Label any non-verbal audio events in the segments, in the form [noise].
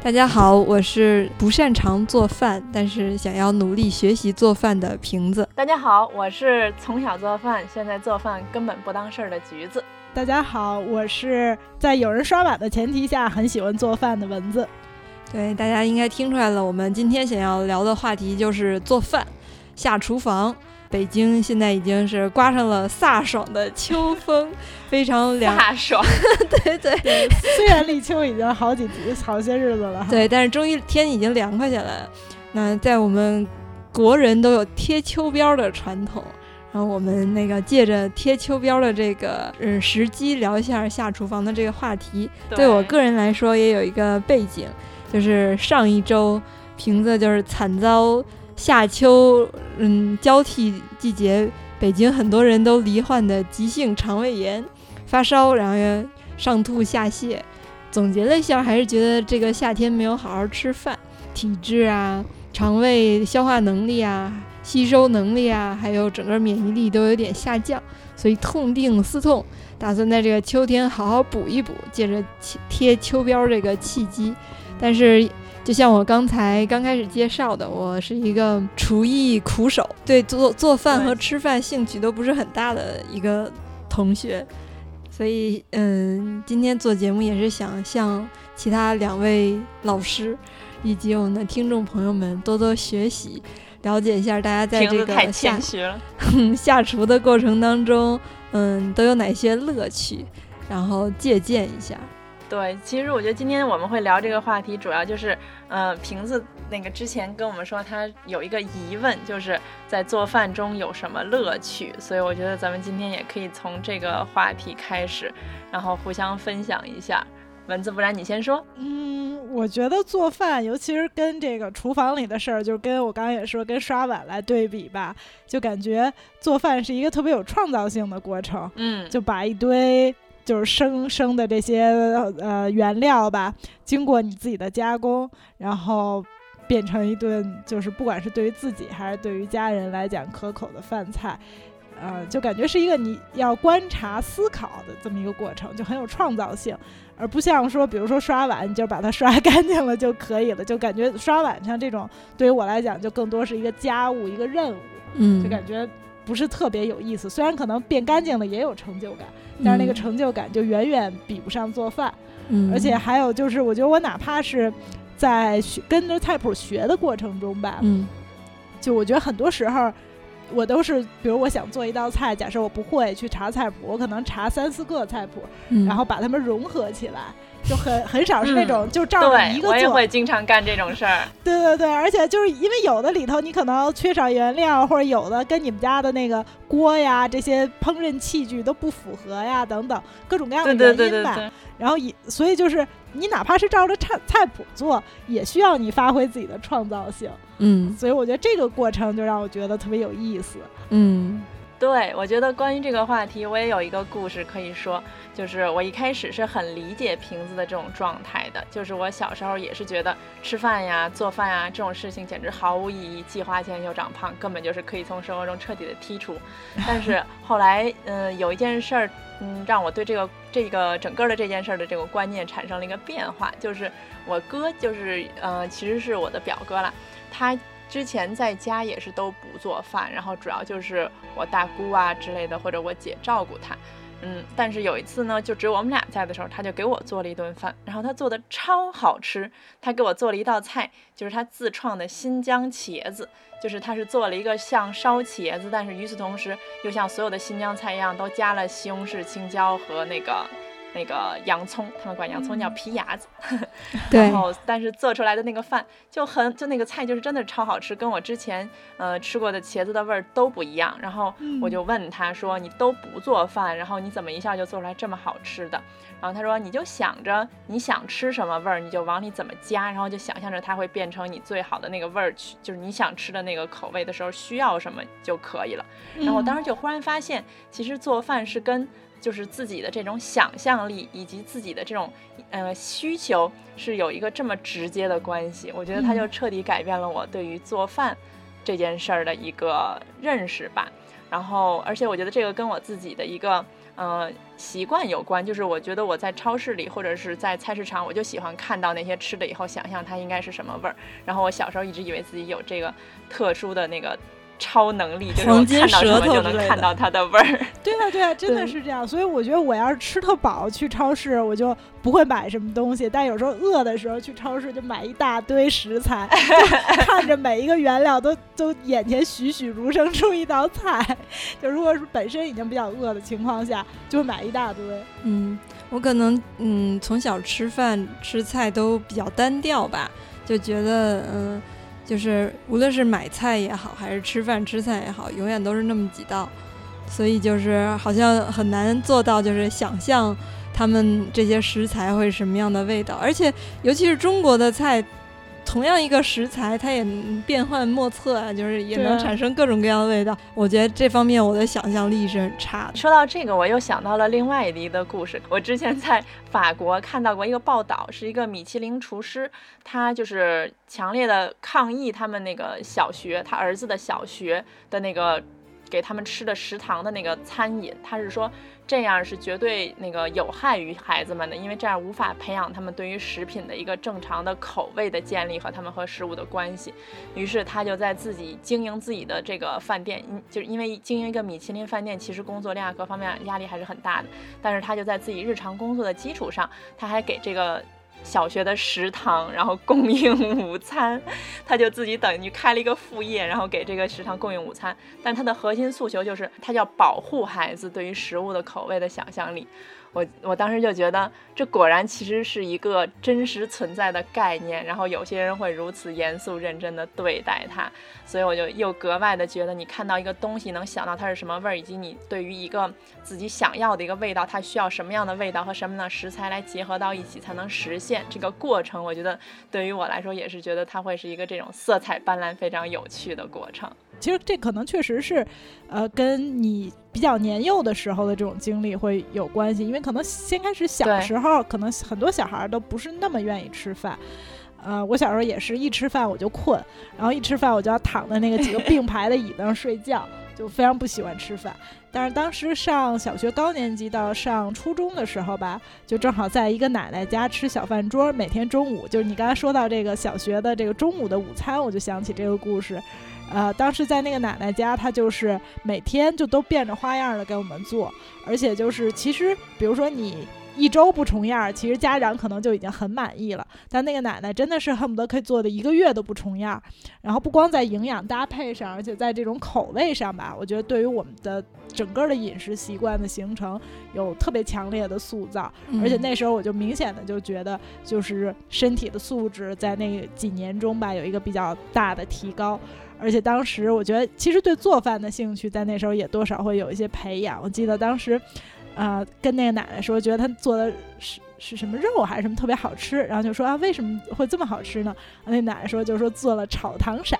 大家好，我是不擅长做饭，但是想要努力学习做饭的瓶子。大家好，我是从小做饭，现在做饭根本不当事儿的橘子。大家好，我是在有人刷碗的前提下很喜欢做饭的蚊子。对，大家应该听出来了，我们今天想要聊的话题就是做饭、下厨房。北京现在已经是刮上了飒爽的秋风，非常凉。飒爽，[laughs] 对对。虽然立秋已经好几好些日子了，对，但是终于天已经凉快下来。那在我们国人都有贴秋膘的传统，然后我们那个借着贴秋膘的这个嗯时机，聊一下下厨房的这个话题。对我个人来说，也有一个背景，就是上一周瓶子就是惨遭。夏秋，嗯，交替季节，北京很多人都罹患的急性肠胃炎，发烧，然后又上吐下泻。总结了一下，还是觉得这个夏天没有好好吃饭，体质啊、肠胃消化能力啊、吸收能力啊，还有整个免疫力都有点下降，所以痛定思痛，打算在这个秋天好好补一补，借着贴秋膘这个契机，但是。就像我刚才刚开始介绍的，我是一个厨艺苦手，对做做饭和吃饭兴趣都不是很大的一个同学，所以嗯，今天做节目也是想向其他两位老师以及我们的听众朋友们多多学习，了解一下大家在这个下 [laughs] 下厨的过程当中，嗯，都有哪些乐趣，然后借鉴一下。对，其实我觉得今天我们会聊这个话题，主要就是，呃，瓶子那个之前跟我们说他有一个疑问，就是在做饭中有什么乐趣，所以我觉得咱们今天也可以从这个话题开始，然后互相分享一下。蚊子，不然你先说。嗯，我觉得做饭，尤其是跟这个厨房里的事儿，就是跟我刚刚也说跟刷碗来对比吧，就感觉做饭是一个特别有创造性的过程。嗯，就把一堆。就是生生的这些呃原料吧，经过你自己的加工，然后变成一顿就是不管是对于自己还是对于家人来讲可口的饭菜，呃，就感觉是一个你要观察思考的这么一个过程，就很有创造性，而不像说比如说刷碗，你就把它 [laughs] 刷干净了就可以了，就感觉刷碗像这种对于我来讲就更多是一个家务一个任务，嗯，就感觉不是特别有意思，虽然可能变干净了也有成就感。但是那个成就感就远远比不上做饭，嗯，而且还有就是，我觉得我哪怕是在学跟着菜谱学的过程中吧，嗯，就我觉得很多时候我都是，比如我想做一道菜，假设我不会去查菜谱，我可能查三四个菜谱，然后把它们融合起来。就很很少是那种就照着一个做，我也会经常干这种事儿。[laughs] 对对对，而且就是因为有的里头你可能缺少原料，或者有的跟你们家的那个锅呀这些烹饪器具都不符合呀，等等各种各样的原因吧。然后也所以就是你哪怕是照着菜菜谱做，也需要你发挥自己的创造性。嗯，所以我觉得这个过程就让我觉得特别有意思。嗯。对，我觉得关于这个话题，我也有一个故事可以说。就是我一开始是很理解瓶子的这种状态的，就是我小时候也是觉得吃饭呀、做饭呀这种事情简直毫无意义，既花钱又长胖，根本就是可以从生活中彻底的剔除。但是 [laughs] 后来，嗯，有一件事儿，嗯，让我对这个这个整个的这件事儿的这个观念产生了一个变化，就是我哥，就是呃，其实是我的表哥啦，他。之前在家也是都不做饭，然后主要就是我大姑啊之类的，或者我姐照顾他。嗯，但是有一次呢，就只有我们俩在的时候，他就给我做了一顿饭，然后他做的超好吃。他给我做了一道菜，就是他自创的新疆茄子，就是他是做了一个像烧茄子，但是与此同时又像所有的新疆菜一样，都加了西红柿、青椒和那个。那个洋葱，他们管洋葱叫皮牙子。对 [laughs] 然，后但是做出来的那个饭就很，就那个菜就是真的超好吃，跟我之前呃吃过的茄子的味儿都不一样。然后我就问他说：“你都不做饭，然后你怎么一下就做出来这么好吃的？”然后他说：“你就想着你想吃什么味儿，你就往里怎么加，然后就想象着它会变成你最好的那个味儿，去就是你想吃的那个口味的时候需要什么就可以了。”然后我当时就忽然发现，其实做饭是跟就是自己的这种想象力以及自己的这种呃需求是有一个这么直接的关系。我觉得它就彻底改变了我对于做饭这件事儿的一个认识吧。然后，而且我觉得这个跟我自己的一个呃习惯有关，就是我觉得我在超市里或者是在菜市场，我就喜欢看到那些吃的以后，想象它应该是什么味儿。然后我小时候一直以为自己有这个特殊的那个超能力，就是我黄金看到什舌么就能看到它的味儿。[laughs] 对啊，对啊，真的是这样。所以我觉得我要是吃特饱去超市，我就不会买什么东西。但有时候饿的时候去超市就买一大堆食材，就看着每一个原料都 [laughs] 都眼前栩栩如生出一道菜。[laughs] 就如果是本身已经比较饿的情况下，就买一大堆。嗯，我可能嗯从小吃饭吃菜都比较单调吧，就觉得嗯，就是无论是买菜也好，还是吃饭吃菜也好，永远都是那么几道，所以就是好像很难做到，就是想象他们这些食材会是什么样的味道，而且尤其是中国的菜。同样一个食材，它也变幻莫测啊，就是也能产生各种各样的味道。我觉得这方面我的想象力是很差的。说到这个，我又想到了另外一个故事。我之前在法国看到过一个报道，是一个米其林厨师，他就是强烈的抗议他们那个小学，他儿子的小学的那个给他们吃的食堂的那个餐饮，他是说这样是绝对那个有害于孩子们的，因为这样无法培养他们对于食品的一个正常的口味的建立和他们和食物的关系。于是他就在自己经营自己的这个饭店，因就是因为经营一个米其林饭店，其实工作量各方面压力还是很大的。但是他就在自己日常工作的基础上，他还给这个小学的食堂，然后供应午餐，他就自己等于开了一个副业，然后给这个食堂供应午餐。但他的核心诉求就是，他要保护孩子对于食物的口味的想象力。我我当时就觉得，这果然其实是一个真实存在的概念，然后有些人会如此严肃认真的对待它，所以我就又格外的觉得，你看到一个东西能想到它是什么味儿，以及你对于一个自己想要的一个味道，它需要什么样的味道和什么样的食材来结合到一起才能实现这个过程，我觉得对于我来说也是觉得它会是一个这种色彩斑斓、非常有趣的过程。其实这可能确实是，呃，跟你比较年幼的时候的这种经历会有关系，因为可能先开始小时候，可能很多小孩儿都不是那么愿意吃饭。呃，我小时候也是一吃饭我就困，然后一吃饭我就要躺在那个几个并排的椅子上睡觉，就非常不喜欢吃饭。但是当时上小学高年级到上初中的时候吧，就正好在一个奶奶家吃小饭桌，每天中午就是你刚才说到这个小学的这个中午的午餐，我就想起这个故事。呃，当时在那个奶奶家，她就是每天就都变着花样的给我们做，而且就是其实，比如说你一周不重样儿，其实家长可能就已经很满意了。但那个奶奶真的是恨不得可以做的一个月都不重样儿。然后不光在营养搭配上，而且在这种口味上吧，我觉得对于我们的整个的饮食习惯的形成有特别强烈的塑造。而且嗯那时候我就明显的就觉得，就是身体的素质在那几年中吧有一个比较大的提高。而且当时我觉得，其实对做饭的兴趣在那时候也多少会有一些培养。我记得当时，啊，跟那个奶奶说，觉得他做的是是什么肉还是什么特别好吃，然后就说啊，为什么会这么好吃呢？那奶奶说，就说做了炒糖色。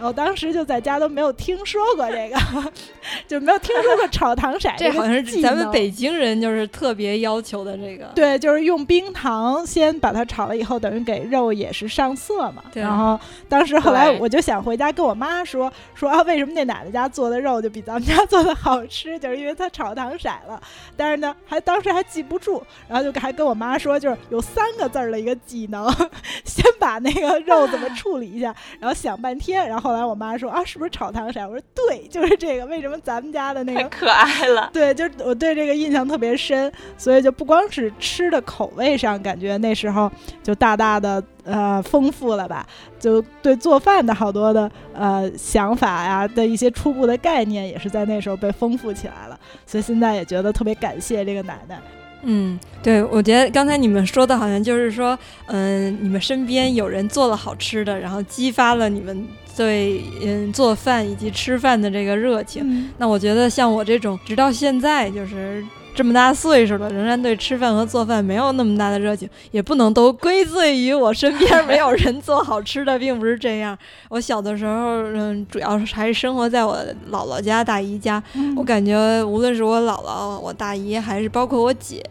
然后当时就在家都没有听说过这个，[laughs] 就没有听说过 [laughs] 炒糖色这好像是咱们北京人就是特别要求的这个。对，就是用冰糖先把它炒了以后，等于给肉也是上色嘛。对然后当时后来我就想回家跟我妈说说啊，为什么那奶奶家做的肉就比咱们家做的好吃？就是因为她炒糖色了。但是呢，还当时还记不住，然后就还跟我妈说，就是有三个字儿的一个技能，[laughs] 先把那个肉怎么处理一下，然后想半天，然后后来我妈说啊，是不是炒糖色？我说对，就是这个。为什么咱们家的那个太可爱了。对，就是我对这个印象特别深，所以就不光是吃的口味上，感觉那时候就大大的呃丰富了吧，就对做饭的好多的呃想法呀的一些初步的概念，也是在那时候被丰富起来了。所以现在也觉得特别感谢这个奶奶。嗯，对，我觉得刚才你们说的好像就是说，嗯，你们身边有人做了好吃的，然后激发了你们对嗯做饭以及吃饭的这个热情。那我觉得像我这种，直到现在就是。这么大岁数了，仍然对吃饭和做饭没有那么大的热情，也不能都归罪于我身边没有人做好吃的，并不是这样。我小的时候，嗯，主要是还是生活在我姥姥家、大姨家。我感觉无论是我姥姥、我大姨，还是包括我姐，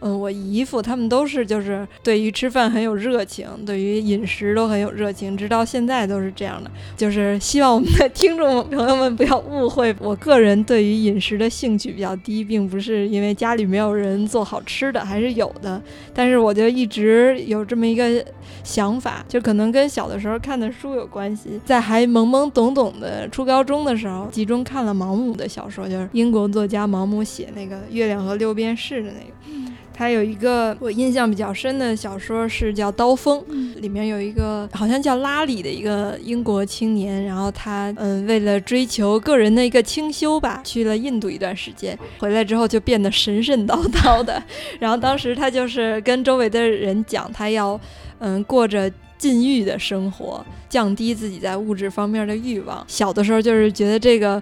嗯，我姨夫，他们都是就是对于吃饭很有热情，对于饮食都很有热情，直到现在都是这样的。就是希望我们的 [laughs] 听众朋友们不要误会，我个人对于饮食的兴趣比较低，并不是。因为家里没有人做好吃的，还是有的。但是我就一直有这么一个想法，就可能跟小的时候看的书有关系。在还懵懵懂懂的初高中的时候，集中看了毛姆的小说，就是英国作家毛姆写那个《月亮和六便士》的那个。他有一个我印象比较深的小说是叫《刀锋》，里面有一个好像叫拉里的一个英国青年，然后他嗯为了追求个人的一个清修吧，去了印度一段时间，回来之后就变得神神叨叨的。[laughs] 然后当时他就是跟周围的人讲，他要嗯过着禁欲的生活，降低自己在物质方面的欲望。小的时候就是觉得这个。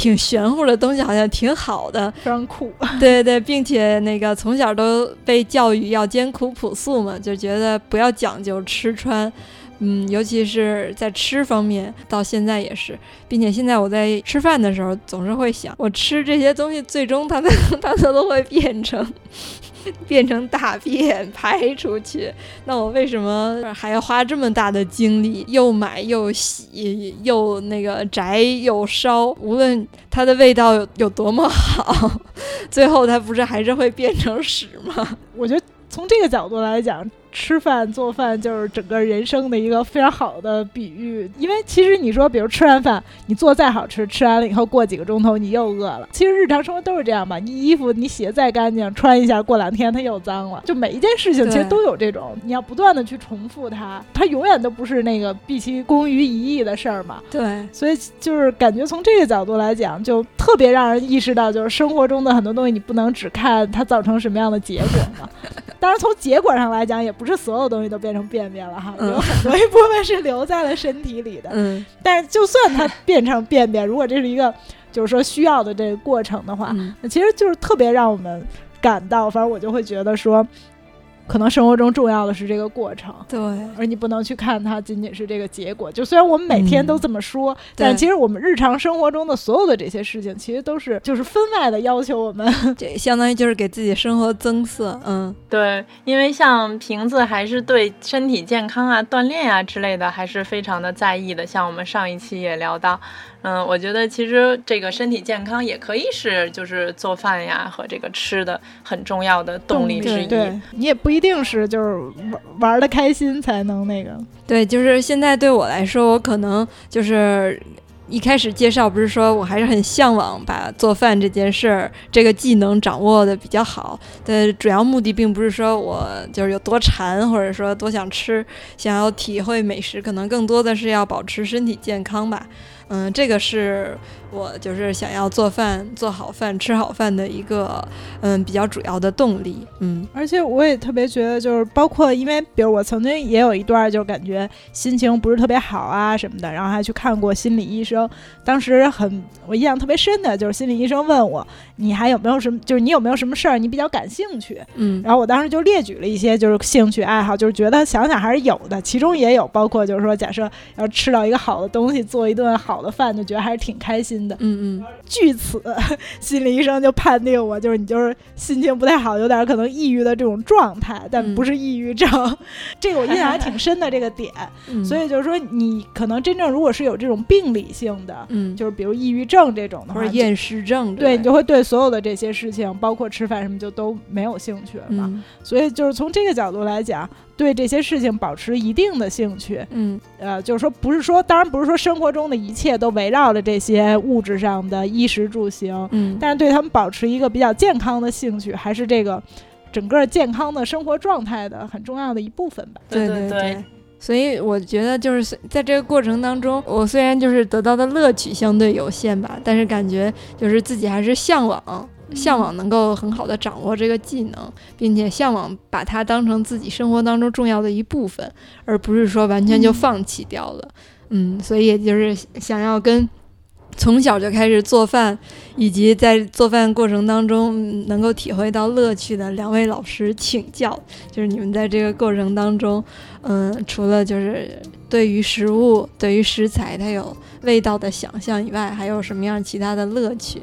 挺玄乎的东西，好像挺好的，非常酷。对对，并且那个从小都被教育要艰苦朴素嘛，就觉得不要讲究吃穿，嗯，尤其是在吃方面，到现在也是，并且现在我在吃饭的时候，总是会想，我吃这些东西，最终它它它都会变成。[laughs] 变成大便排出去，那我为什么还要花这么大的精力，又买又洗，又那个摘又烧？无论它的味道有多么好，[laughs] 最后它不是还是会变成屎吗？我觉得从这个角度来讲。吃饭做饭就是整个人生的一个非常好的比喻，因为其实你说，比如吃完饭，你做再好吃，吃完了以后过几个钟头你又饿了。其实日常生活都是这样吧，你衣服你洗的再干净，穿一下过两天它又脏了。就每一件事情其实都有这种，你要不断的去重复它，它永远都不是那个毕其功于一役的事儿嘛。对，所以就是感觉从这个角度来讲，就特别让人意识到，就是生活中的很多东西你不能只看它造成什么样的结果嘛。当然从结果上来讲也。不是所有东西都变成便便了哈，有很多一部分是留在了身体里的。[laughs] 嗯，但是就算它变成便便，如果这是一个就是说需要的这个过程的话，那其实就是特别让我们感到，反正我就会觉得说。可能生活中重要的是这个过程，对，而你不能去看它仅仅是这个结果。就虽然我们每天都这么说，但其实我们日常生活中的所有的这些事情，其实都是就是分外的要求我们，[laughs] 这相当于就是给自己生活增色。嗯，对，因为像瓶子还是对身体健康啊、锻炼啊之类的，还是非常的在意的。像我们上一期也聊到。嗯，我觉得其实这个身体健康也可以是就是做饭呀和这个吃的很重要的动力之一。对，你也不一定是就是玩玩的开心才能那个。对，就是现在对我来说，我可能就是一开始介绍不是说我还是很向往把做饭这件事儿这个技能掌握的比较好的主要目的，并不是说我就是有多馋或者说多想吃，想要体会美食，可能更多的是要保持身体健康吧。嗯，这个是我就是想要做饭、做好饭、吃好饭的一个嗯比较主要的动力。嗯，而且我也特别觉得，就是包括因为，比如我曾经也有一段，就感觉心情不是特别好啊什么的，然后还去看过心理医生。当时很我印象特别深的就是心理医生问我，你还有没有什么，就是你有没有什么事儿你比较感兴趣？嗯，然后我当时就列举了一些就是兴趣爱好，就是觉得想想还是有的，其中也有包括就是说，假设要吃到一个好的东西，做一顿好。的饭就觉得还是挺开心的，嗯嗯。据此，[laughs] 心理医生就判定我就是你就是心情不太好，有点可能抑郁的这种状态，但不是抑郁症。[laughs] 这个我印象还挺深的这个点。[laughs] 所以就是说，你可能真正如果是有这种病理性的，嗯，就是比如抑郁症这种的，或者厌食症，对你就会对所有的这些事情，包括吃饭什么，就都没有兴趣了嘛。所以就是从这个角度来讲。对这些事情保持一定的兴趣，嗯，呃，就是说，不是说，当然不是说生活中的一切都围绕着这些物质上的衣食住行，嗯，但是对他们保持一个比较健康的兴趣，还是这个整个健康的生活状态的很重要的一部分吧。对对对，所以我觉得就是在这个过程当中，我虽然就是得到的乐趣相对有限吧，但是感觉就是自己还是向往。向往能够很好的掌握这个技能，并且向往把它当成自己生活当中重要的一部分，而不是说完全就放弃掉了。嗯，所以也就是想要跟从小就开始做饭，以及在做饭过程当中能够体会到乐趣的两位老师请教，就是你们在这个过程当中，嗯，除了就是对于食物、对于食材它有味道的想象以外，还有什么样其他的乐趣？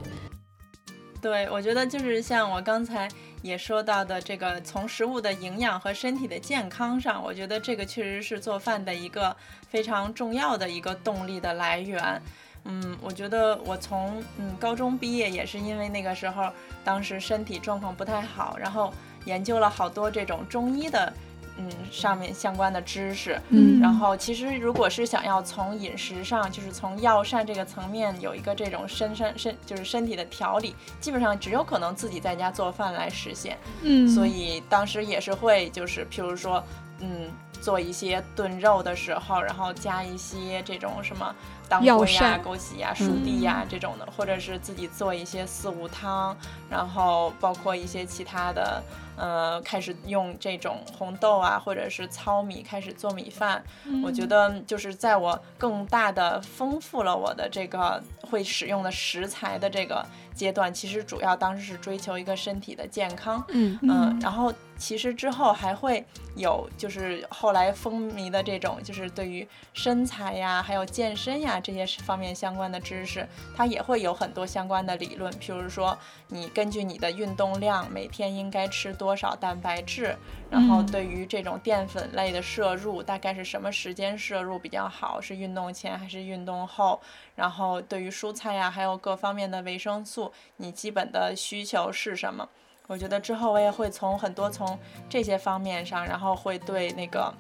对，我觉得就是像我刚才也说到的，这个从食物的营养和身体的健康上，我觉得这个确实是做饭的一个非常重要的一个动力的来源。嗯，我觉得我从嗯高中毕业也是因为那个时候，当时身体状况不太好，然后研究了好多这种中医的。嗯，上面相关的知识，嗯。然后其实如果是想要从饮食上，就是从药膳这个层面有一个这种身身身，就是身体的调理，基本上只有可能自己在家做饭来实现。嗯，所以当时也是会，就是譬如说，嗯，做一些炖肉的时候，然后加一些这种什么当归呀、膳。枸杞呀、熟地呀、这种的，或者是自己做一些四物汤，然后包括一些其他的，呃，开始用这种红豆啊，或者是糙米开始做米饭。我觉得就是在我更大的丰富了我的这个会使用的食材的这个阶段，其实主要当时是追求一个身体的健康。嗯。嗯，然后其实之后还会有，就是后来风靡的这种，就是对于身材呀，还有健身呀这些方面相关的知识，它也会有很多相关的理论。譬如说，你根据你的运动量，每天应该吃多少蛋白质，然后嗯对于这种淀粉类的摄入，大概是什么时间摄入比较好？是运动前还是运动后？然后对于蔬菜呀，还有各方面的维生素，你基本的需求是什么？我觉得之后我也会从很多从这些方面上，然后会对那个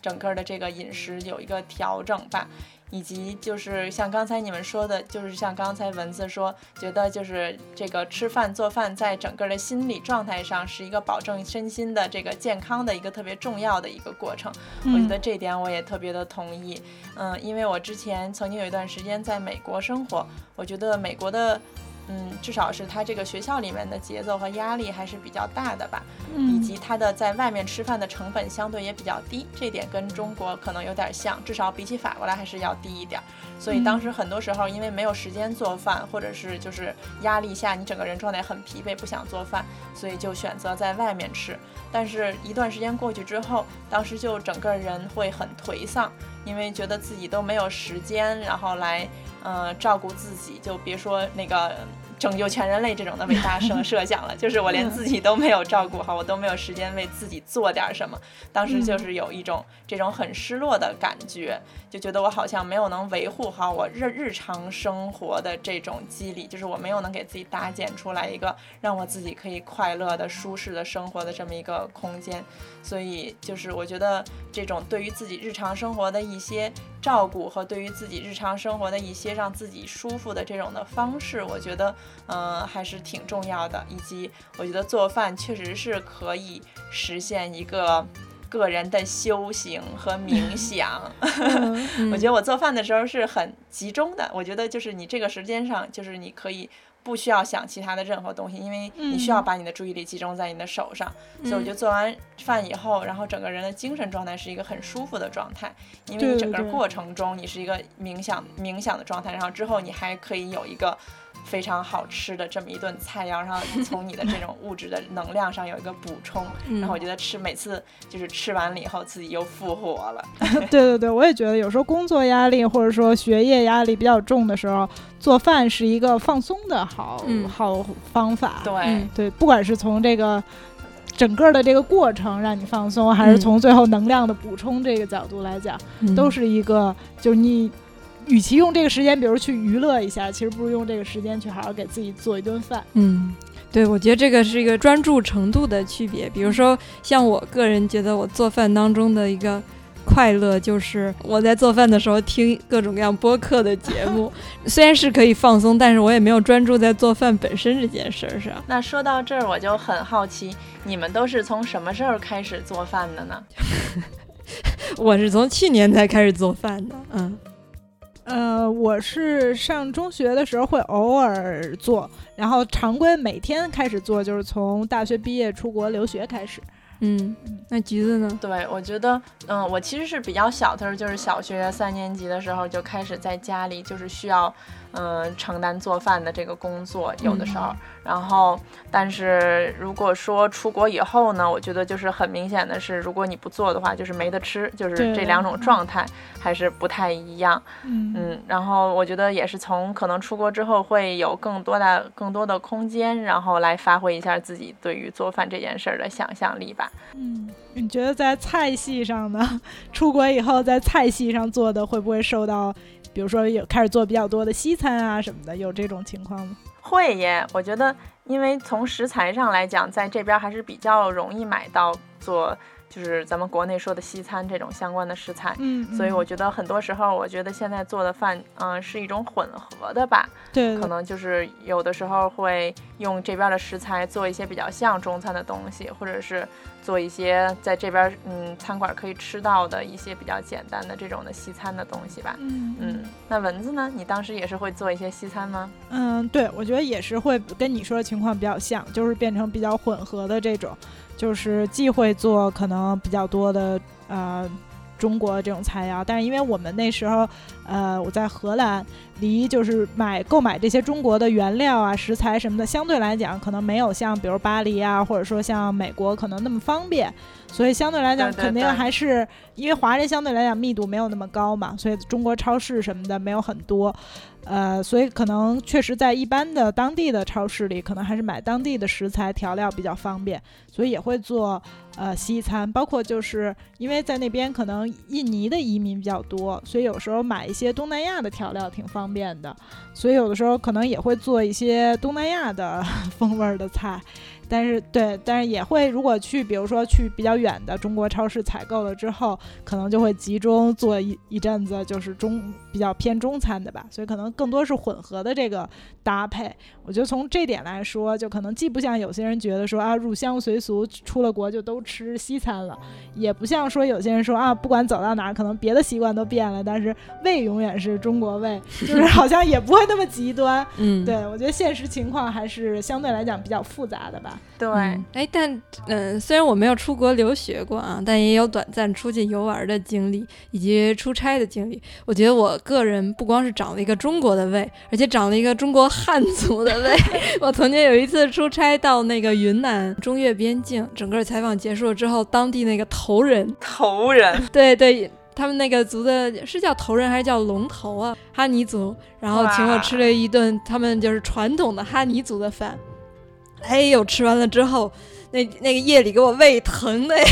整个的这个饮食有一个调整吧，以及就是像刚才你们说的，就是像刚才文字说，觉得就是这个吃饭做饭在整个的心理状态上是一个保证身心的这个健康的一个特别重要的一个过程。我觉得这点我也特别的同意。嗯，因为我之前曾经有一段时间在美国生活，我觉得美国的。嗯，至少是他这个学校里面的节奏和压力还是比较大的吧，嗯以及他的在外面吃饭的成本相对也比较低，这点跟中国可能有点像，至少比起法国来还是要低一点儿。所以当时很多时候因为没有时间做饭，或者是就是压力下你整个人状态很疲惫，不想做饭，所以就选择在外面吃。但是，一段时间过去之后，当时就整个人会很颓丧，因为觉得自己都没有时间，然后来呃照顾自己，就别说那个。拯救全人类这种的伟大设 [laughs] 设想了，就是我连自己都没有照顾好，我都没有时间为自己做点什么。当时就是有一种这种很失落的感觉，就觉得我好像没有能维护好我日日常生活的这种激励，就是我没有能给自己搭建出来一个让我自己可以快乐的、舒适的生活的这么一个空间。所以就是我觉得这种对于自己日常生活的一些照顾和对于自己日常生活的一些让自己舒服的这种的方式，我觉得嗯、呃还是挺重要的。以及我觉得做饭确实是可以实现一个个人的修行和冥想。嗯 [laughs] 我觉得我做饭的时候是很集中的。我觉得就是你这个时间上，就是你可以不需要想其他的任何东西，因为你需要嗯把你的注意力集中在你的手上。嗯所以我觉得做完饭以后，然后整个人的精神状态是一个很舒服的状态，因为你整个过程中你是一个冥想冥想的状态，然后之后你还可以有一个。非常好吃的这么一顿菜肴，然后从你的这种物质的能量上有一个补充，[laughs] 嗯然后我觉得吃每次就是吃完了以后自己又复活了。[laughs] 对对对，我也觉得有时候工作压力或者说学业压力比较重的时候，做饭是一个放松的好、嗯好方法。对，嗯对，不管是从这个整个的这个过程让你放松，还是嗯从最后能量的补充这个角度来讲，都是一个就是你。与其用这个时间，比如去娱乐一下，其实不如用这个时间去好好给自己做一顿饭。嗯，对，我觉得这个是一个专注程度的区别。比如说，像我个人觉得我做饭当中的一个快乐，就是我在做饭的时候听各种各样播客的节目，[laughs] 虽然是可以放松，但是我也没有专注在做饭本身这件事儿上。那说到这儿，我就很好奇，你们都是从什么时候开始做饭的呢？[laughs] 我是从去年才开始做饭的，嗯。呃，呃，我是上中学的时候会偶尔做，然后常规每天开始做，就是从大学毕业出国留学开始。嗯，那橘子呢？对，我觉得，嗯，我其实是比较小的时候，就是小学三年级的时候就开始在家里，就是需要，嗯，承担做饭的这个工作，有的时候。然后，但是如果说出国以后呢，我觉得就是很明显的是，如果你不做的话，就是没得吃，就是这两种状态还是不太一样。嗯，然后我觉得也是从可能出国之后会有更多的更多的空间，然后来发挥一下自己对于做饭这件事儿的想象力吧。嗯，你觉得在菜系上呢？[laughs] 出国以后在菜系上做的会不会受到，比如说有开始做比较多的西餐啊什么的，有这种情况吗？会耶，我觉得，因为从食材上来讲，在这边还是比较容易买到做。就是咱们国内说的西餐这种相关的食材，嗯，所以我觉得很多时候，我觉得现在做的饭，嗯，是一种混合的吧，对，可能就是有的时候会用这边的食材做一些比较像中餐的东西，或者是做一些在这边嗯餐馆可以吃到的一些比较简单的这种的西餐的东西吧，嗯嗯，那蚊子呢？你当时也是会做一些西餐吗？嗯，对，我觉得也是会跟你说的情况比较像，就是变成比较混合的这种。就是既会做可能比较多的呃中国这种菜肴，但是因为我们那时候呃我在荷兰，离就是买购买这些中国的原料啊食材什么的，相对来讲可能没有像比如巴黎啊或者说像美国可能那么方便，所以相对来讲肯定还是因为华人相对来讲密度没有那么高嘛，所以中国超市什么的没有很多。呃，所以可能确实在一般的当地的超市里，可能还是买当地的食材调料比较方便，所以也会做呃西餐，包括就是因为在那边可能印尼的移民比较多，所以有时候买一些东南亚的调料挺方便的，所以有的时候可能也会做一些东南亚的 [laughs] 风味的菜。但是对，但是也会，如果去，比如说去比较远的中国超市采购了之后，可能就会集中做一一阵子，就是中比较偏中餐的吧，所以可能更多是混合的这个搭配。我觉得从这点来说，就可能既不像有些人觉得说啊入乡随俗，出了国就都吃西餐了，也不像说有些人说啊不管走到哪儿，可能别的习惯都变了，但是胃永远是中国胃，[laughs] 就是好像也不会那么极端。嗯，对我觉得现实情况还是相对来讲比较复杂的吧。对，哎，但嗯，虽然我没有出国留学过啊，但也有短暂出去游玩的经历，以及出差的经历。我觉得我个人不光是长了一个中国的胃，而且长了一个中国汉族的胃。[laughs] 我曾经有一次出差到那个云南中越边境，整个采访结束了之后，当地那个头人，头人，[laughs] 对对，他们那个族的是叫头人还是叫龙头啊？哈尼族，然后请我吃了一顿他们就是传统的哈尼族的饭。哎呦，吃完了之后，那那个夜里给我胃疼的呀，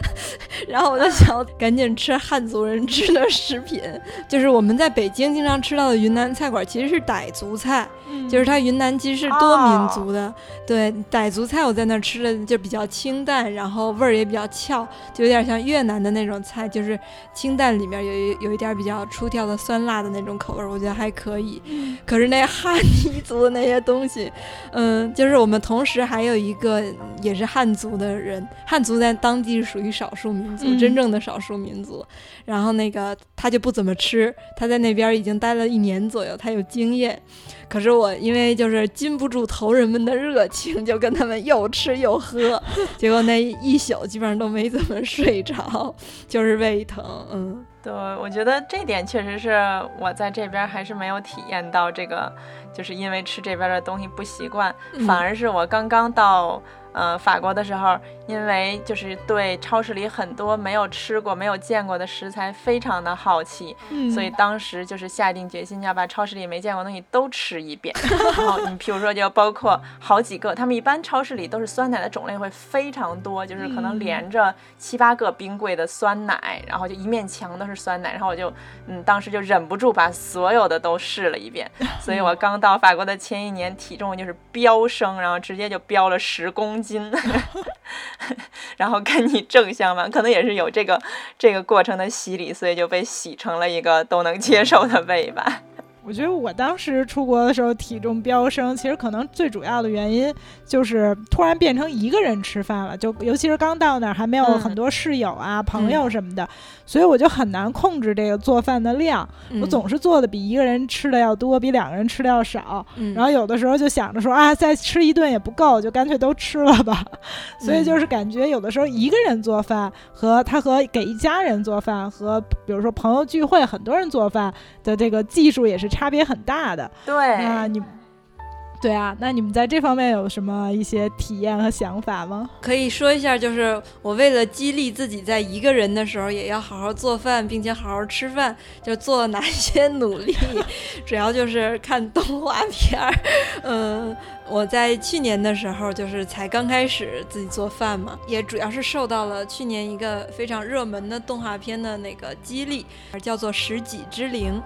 [laughs] 然后我就想赶紧吃汉族人吃的食品，就是我们在北京经常吃到的云南菜馆，其实是傣族菜。就是它云南其实是多民族的，对傣族菜我在那儿吃的就比较清淡，然后味儿也比较俏，就有点像越南的那种菜，就是清淡里面有一有一点比较出挑的酸辣的那种口味，我觉得还可以。可是那汉 [laughs] 尼族的那些东西，嗯，就是我们同时还有一个也是汉族的人，汉族在当地是属于少数民族，真正的少数民族。然后那个他就不怎么吃，他在那边已经待了一年左右，他有经验。可是我因为就是禁不住头人们的热情，就跟他们又吃又喝，[laughs] 结果那一宿基本上都没怎么睡着，就是胃疼。嗯，对，我觉得这点确实是我在这边还是没有体验到这个，就是因为吃这边的东西不习惯，反而是我刚刚到。呃，法国的时候，因为就是对超市里很多没有吃过、没有见过的食材非常的好奇，所以当时就是下定决心要把超市里没见过东西都吃一遍。[laughs] 然后你比如说，就包括好几个，他们一般超市里都是酸奶的种类会非常多，就是可能连着七八个冰柜的酸奶，然后就一面墙都是酸奶。然后我就，嗯，当时就忍不住把所有的都试了一遍。[laughs] 所以我刚到法国的前一年，体重就是飙升，然后直接就飙了十公斤。斤，[laughs] 然后跟你正相反，可能也是有这个这个过程的洗礼，所以就被洗成了一个都能接受的味吧。我觉得我当时出国的时候体重飙升，其实可能最主要的原因就是突然变成一个人吃饭了，就尤其是刚到那儿还没有很多室友啊、朋友什么的，所以我就很难控制这个做饭的量。我总是做的比一个人吃的要多，比两个人吃的要少。然后有的时候就想着说啊，再吃一顿也不够，就干脆都吃了吧。[laughs] 所以就是感觉有的时候一个人做饭和他和给一家人做饭和比如说朋友聚会很多人做饭的这个技术也是。差别很大的，对，那你，对啊，那你们在这方面有什么一些体验和想法吗？可以说一下，就是我为了激励自己在一个人的时候也要好好做饭，并且好好吃饭，就做了哪些努力？[laughs] 主要就是看动画片儿。[laughs] 嗯，我在去年的时候就是才刚开始自己做饭嘛，也主要是受到了去年一个非常热门的动画片的那个激励，叫做《食戟之灵》。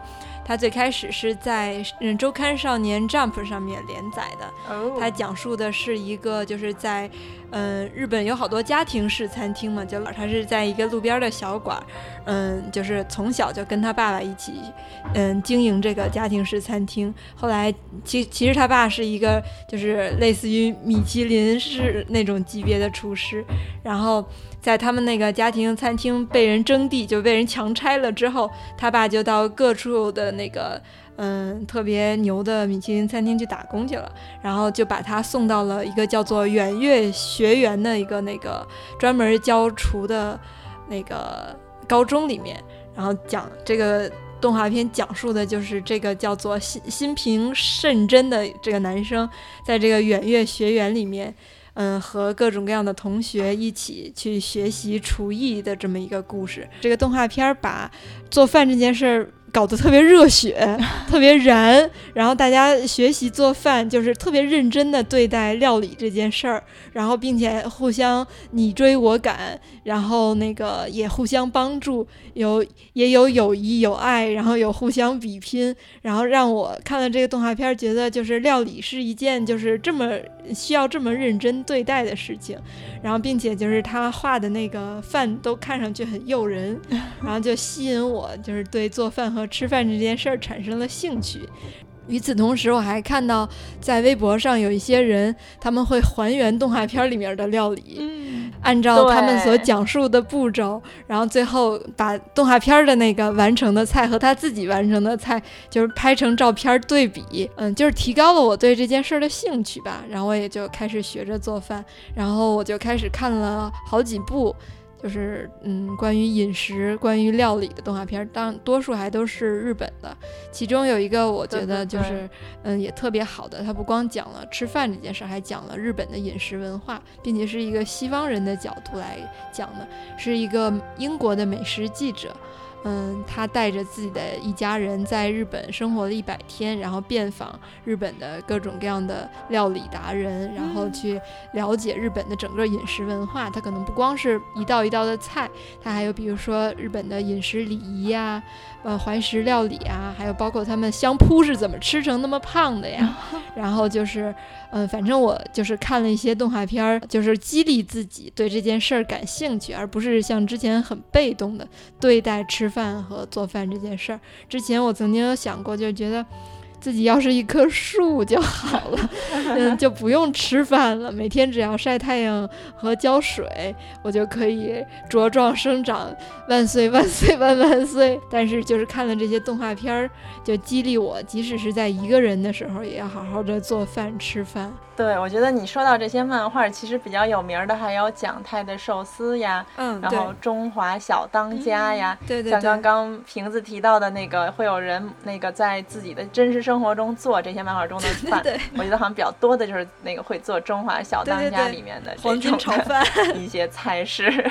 它最开始是在嗯周刊少年 Jump 上面连载的，它讲述的是一个就是在。嗯，日本有好多家庭式餐厅嘛，就他是在一个路边的小馆，嗯，就是从小就跟他爸爸一起，嗯，经营这个家庭式餐厅。后来，其其实他爸是一个就是类似于米其林式那种级别的厨师，然后在他们那个家庭餐厅被人征地，就被人强拆了之后，他爸就到各处的那个。嗯，特别牛的米其林餐厅去打工去了，然后就把他送到了一个叫做远月学园的一个那个专门教厨的那个高中里面，然后讲这个动画片讲述的就是这个叫做心心平甚真的这个男生，在这个远月学园里面，嗯，和各种各样的同学一起去学习厨艺的这么一个故事。这个动画片把做饭这件事儿。搞得特别热血，[laughs] 特别燃，然后大家学习做饭就是特别认真的对待料理这件事儿，然后并且互相你追我赶，然后那个也互相帮助，有也有友谊有爱，然后有互相比拼，然后让我看了这个动画片，觉得就是料理是一件就是这么需要这么认真对待的事情，然后并且就是他画的那个饭都看上去很诱人，[laughs] 然后就吸引我，就是对做饭。和吃饭这件事儿产生了兴趣。与此同时，我还看到在微博上有一些人，他们会还原动画片里面的料理，按照他们所讲述的步骤，然后最后把动画片的那个完成的菜和他自己完成的菜，就是拍成照片对比。嗯，就是提高了我对这件事儿的兴趣吧。然后我也就开始学着做饭，然后我就开始看了好几部。就是嗯，关于饮食、关于料理的动画片，当多数还都是日本的。其中有一个我觉得就是嗯，也特别好的，它不光讲了吃饭这件事，还讲了日本的饮食文化，并且是一个西方人的角度来讲的，是一个英国的美食记者。嗯，他带着自己的一家人在日本生活了一百天，然后遍访日本的各种各样的料理达人，然后去了解日本的整个饮食文化。他可能不光是一道一道的菜，他还有比如说日本的饮食礼仪呀。呃，怀石料理啊，还有包括他们相扑是怎么吃成那么胖的呀？[laughs] 然后就是，嗯，反正我就是看了一些动画片儿，就是激励自己对这件事儿感兴趣，而不是像之前很被动的对待吃饭和做饭这件事儿。之前我曾经有想过，就觉得。自己要是一棵树就好了，嗯，就不用吃饭了，每天只要晒太阳和浇水，我就可以茁壮生长，万岁万岁万万岁！但是就是看了这些动画片儿，就激励我，即使是在一个人的时候，也要好好的做饭吃饭。对，我觉得你说到这些漫画，其实比较有名的还有蒋太的寿司呀，嗯，然后中华小当家呀，对对，像刚刚瓶子提到的那个，会有人那个在自己的真实生活中做这些漫画中的 [laughs] 饭，我觉得好像比较多的就是那个会做中华小当家里面的黄金炒饭 [laughs] 一些菜式。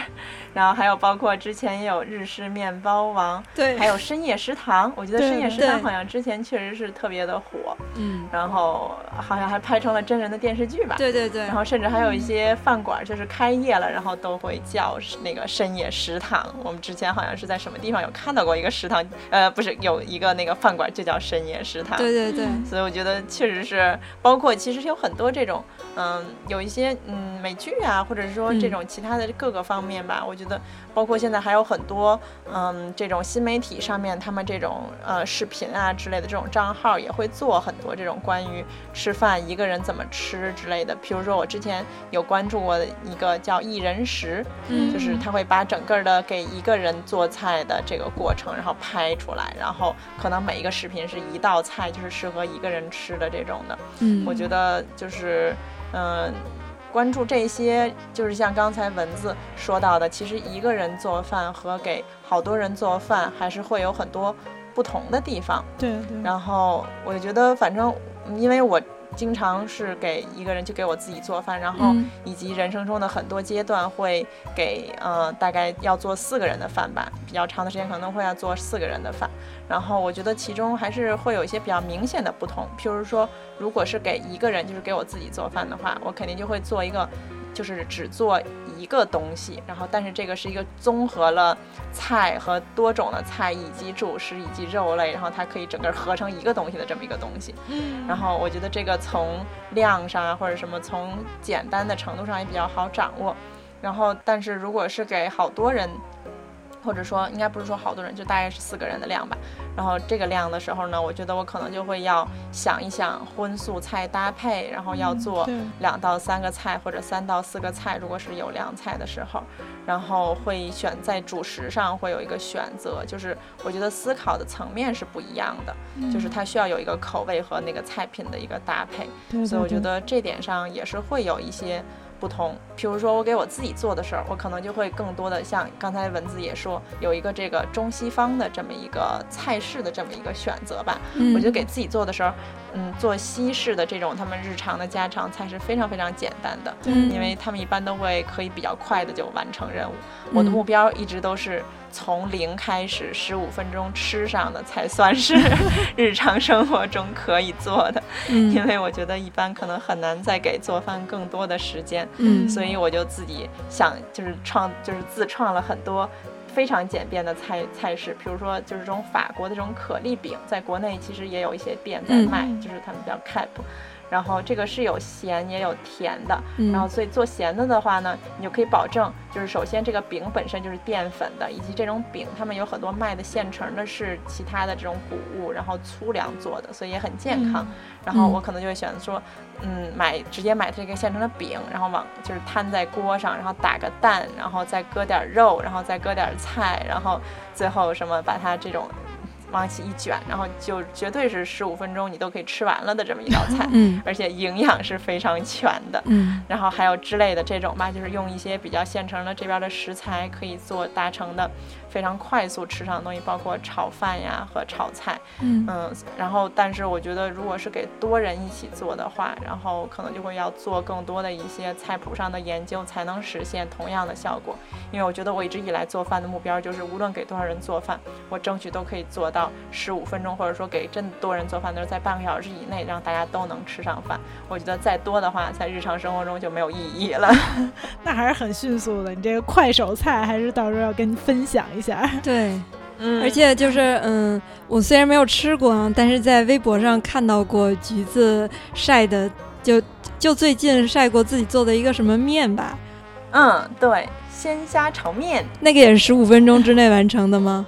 然后还有包括之前也有日式面包王，对，还有深夜食堂。我觉得深夜食堂好像之前确实是特别的火，嗯，然后好像还拍成了真人的的电视剧吧。对对对。然后甚至还有一些饭馆，就是开业了，然后都会叫那个深夜食堂。我们之前好像是在什么地方有看到过一个食堂，呃，不是有一个那个饭馆就叫深夜食堂。对对对。所以我觉得确实是，包括其实有很多这种，嗯，有一些嗯美剧啊，或者是说这种其他的各个方面吧。我觉得包括现在还有很多，嗯，这种新媒体上面他们这种呃视频啊之类的这种账号也会做很多这种关于吃饭一个人怎么吃之类的。比如说我之前有关注过的一个叫一人食，嗯，就是他会把整个的给一个人做菜的这个过程然后拍出来，然后可能每一个视频是一道菜，就是适合一个人吃的这种的。嗯，我觉得就是嗯。关注这些，就是像刚才文字说到的，其实一个人做饭和给好多人做饭还是会有很多不同的地方。对对。然后我觉得，反正因为我。经常是给一个人就给我自己做饭，然后以及人生中的很多阶段会给呃大概要做四个人的饭吧，比较长的时间可能会要做四个人的饭，然后我觉得其中还是会有一些比较明显的不同，譬如说如果是给一个人就是给我自己做饭的话，我肯定就会做一个。就是只做一个东西，然后但是这个是一个综合了菜和多种的菜以及主食以及肉类，然后它可以整个合成一个东西的这么一个东西。嗯，然后我觉得这个从量上啊或者什么从简单的程度上也比较好掌握。然后但是如果是给好多人。或者说，应该不是说好多人，就大概是四个人的量吧。然后这个量的时候呢，我觉得我可能就会要想一想荤素菜搭配，然后要做两到三个菜或者三到四个菜，如果是有凉菜的时候，然后会选在主食上会有一个选择，就是我觉得思考的层面是不一样的，就是它需要有一个口味和那个菜品的一个搭配，所以我觉得这点上也是会有一些。不同，譬如说我给我自己做的时候，我可能就会更多的像刚才文字也说，有一个这个中西方的这么一个菜式的这么一个选择吧。我觉得给自己做的时候，嗯，做西式的这种他们日常的家常菜是非常非常简单的，因为他们一般都会可以比较快的就完成任务。我的目标一直都是。从零开始，十五分钟吃上的才算是 [laughs] 日常生活中可以做的，因为我觉得一般可能很难再给做饭更多的时间，嗯，所以我就自己想，就是创，就是自创了很多非常简便的菜菜式，比如说就是这种法国的这种可丽饼，在国内其实也有一些店在卖，就是他们叫 cap。然后这个是有咸也有甜的，然后所以做咸的的话呢，你就可以保证，就是首先这个饼本身就是淀粉的，以及这种饼他们有很多卖的现成的是其他的这种谷物，然后粗粮做的，所以也很健康。然后我可能就会选择说，嗯，买直接买这个现成的饼，然后往就是摊在锅上，然后打个蛋，然后再搁点肉，然后再搁点菜，然后最后什么把它这种。往起一卷，然后就绝对是十五分钟你都可以吃完了的这么一道菜，嗯，而且营养是非常全的，嗯，然后还有之类的这种吧，就是用一些比较现成的这边的食材可以做达成的。非常快速吃上的东西，包括炒饭呀和炒菜，嗯嗯，然后但是我觉得，如果是给多人一起做的话，然后可能就会要做更多的一些菜谱上的研究，才能实现同样的效果。因为我觉得我一直以来做饭的目标就是，无论给多少人做饭，我争取都可以做到十五分钟，或者说给真多人做饭的时候，在半个小时以内让大家都能吃上饭。我觉得再多的话，在日常生活中就没有意义了。[laughs] 那还是很迅速的，你这个快手菜还是到时候要跟你分享一下。[laughs] 对，嗯而且就是嗯，我虽然没有吃过，但是在微博上看到过橘子晒的，就就最近晒过自己做的一个什么面吧。嗯，对，鲜虾炒面，那个也是十五分钟之内完成的吗？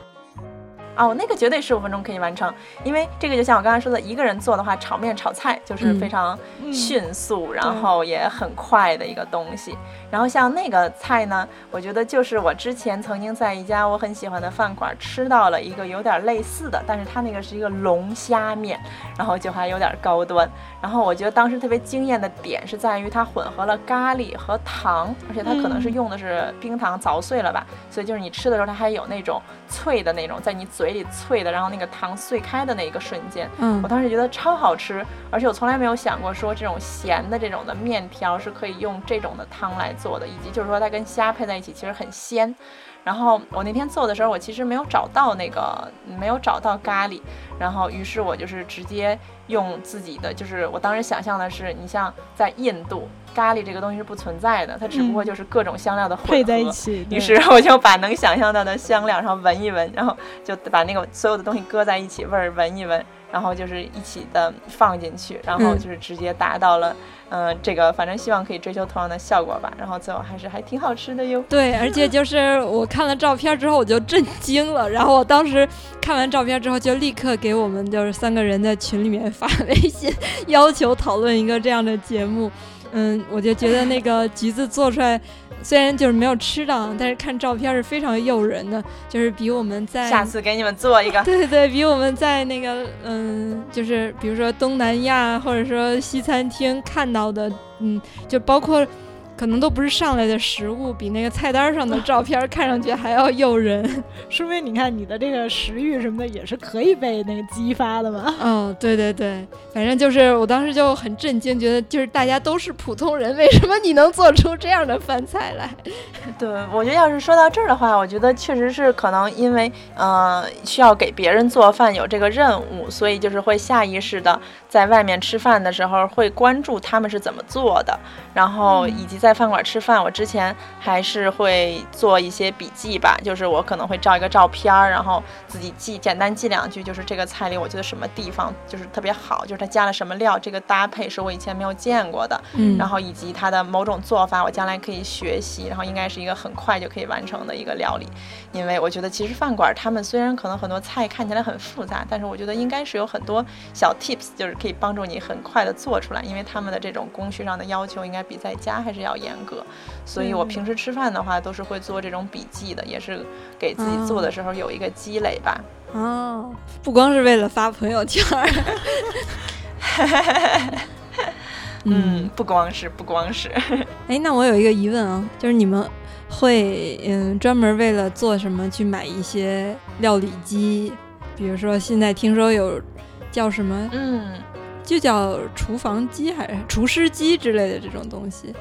哦，那个绝对十五分钟可以完成，因为这个就像我刚才说的，一个人做的话，炒面、炒菜就是非常迅速，然后也很快的一个东西。然后像那个菜呢，我觉得就是我之前曾经在一家我很喜欢的饭馆吃到了一个有点类似的，但是它那个是一个龙虾面，然后就还有点高端。然后我觉得当时特别惊艳的点是在于它混合了咖喱和糖，而且它可能是用的是冰糖凿碎了吧，所以就是你吃的时候它还有那种脆的那种，在你嘴。里脆的，然后那个糖碎开的那一个瞬间，嗯，我当时觉得超好吃，而且我从来没有想过说这种咸的这种的面条是可以用这种的汤来做的，以及就是说它跟虾配在一起其实很鲜。然后我那天做的时候，我其实没有找到那个没有找到咖喱，然后于是我就是直接用自己的，就是我当时想象的是，你像在印度，咖喱这个东西是不存在的，它只不过就是各种香料的混合。配在一起。于是我就 [laughs] 把能想象到的香料，然后闻一闻，然后就把那个所有的东西搁在一起，味儿闻一闻。然后就是一起的放进去，然后就是直接达到了，嗯，这个反正希望可以追求同样的效果吧。然后最后还是还挺好吃的哟。对，而且就是我看了照片之后我就震惊了，然后我当时看完照片之后就立刻给我们就是三个人在群里面发微信，[laughs] 要求讨论一个这样的节目。嗯，我就觉得那个橘子做出来。虽然就是没有吃到，但是看照片是非常诱人的，就是比我们在下次给你们做一个，[laughs] 对对对，比我们在那个嗯，就是比如说东南亚或者说西餐厅看到的，嗯，就包括。可能都不是上来的食物，比那个菜单上的照片看上去还要诱人，[laughs] 说明你看你的这个食欲什么的也是可以被那个激发的嘛。嗯，[laughs] 对对对，反正就是我当时就很震惊，觉得就是大家都是普通人，为什么你能做出这样的饭菜来？[laughs] 对，我觉得要是说到这儿的话，我觉得确实是可能因为呃需要给别人做饭有这个任务，所以就是会下意识的在外面吃饭的时候会关注他们是怎么做的，然后以及在。在饭馆吃饭，我之前还是会做一些笔记吧，就是我可能会照一个照片儿，然后自己记，简单记两句，就是这个菜里我觉得什么地方就是特别好，就是它加了什么料，这个搭配是我以前没有见过的，嗯，然后以及它的某种做法，我将来可以学习，然后应该是一个很快就可以完成的一个料理，因为我觉得其实饭馆他们虽然可能很多菜看起来很复杂，但是我觉得应该是有很多小 tips，就是可以帮助你很快的做出来，因为他们的这种工序上的要求应该比在家还是要。严格，所以我平时吃饭的话都是会做这种笔记的，也是给自己做的时候有一个积累吧。哦，不光是为了发朋友圈。[laughs] 嗯，不光是，不光是。哎，那我有一个疑问啊，就是你们会嗯专门为了做什么去买一些料理机？比如说现在听说有叫什么？嗯，就叫厨房机还是厨师机之类的这种东西。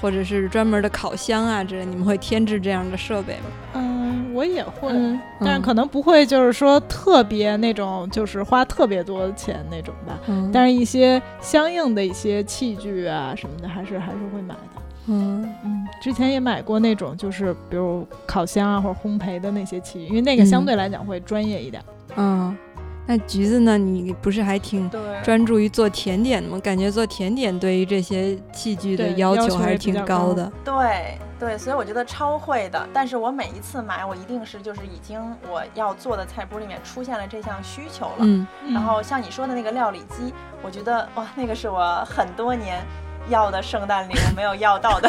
或者是专门的烤箱啊之类，你们会添置这样的设备吗？嗯，我也会，但是可能不会，就是说特别那种，就是花特别多钱那种吧。嗯，但是一些相应的一些器具啊什么的，还是还是会买的。嗯嗯，之前也买过那种，就是比如烤箱啊或者烘焙的那些器具，因为那个相对来讲会专业一点。嗯。那橘子呢？你不是还挺专注于做甜点的吗？感觉做甜点对于这些器具的要求还是挺高的。对对，所以我觉得超会的。但是我每一次买，我一定是就是已经我要做的菜谱里面出现了这项需求了。嗯。然后像你说的那个料理机，我觉得哇，那个是我很多年。要的圣诞礼物没有要到的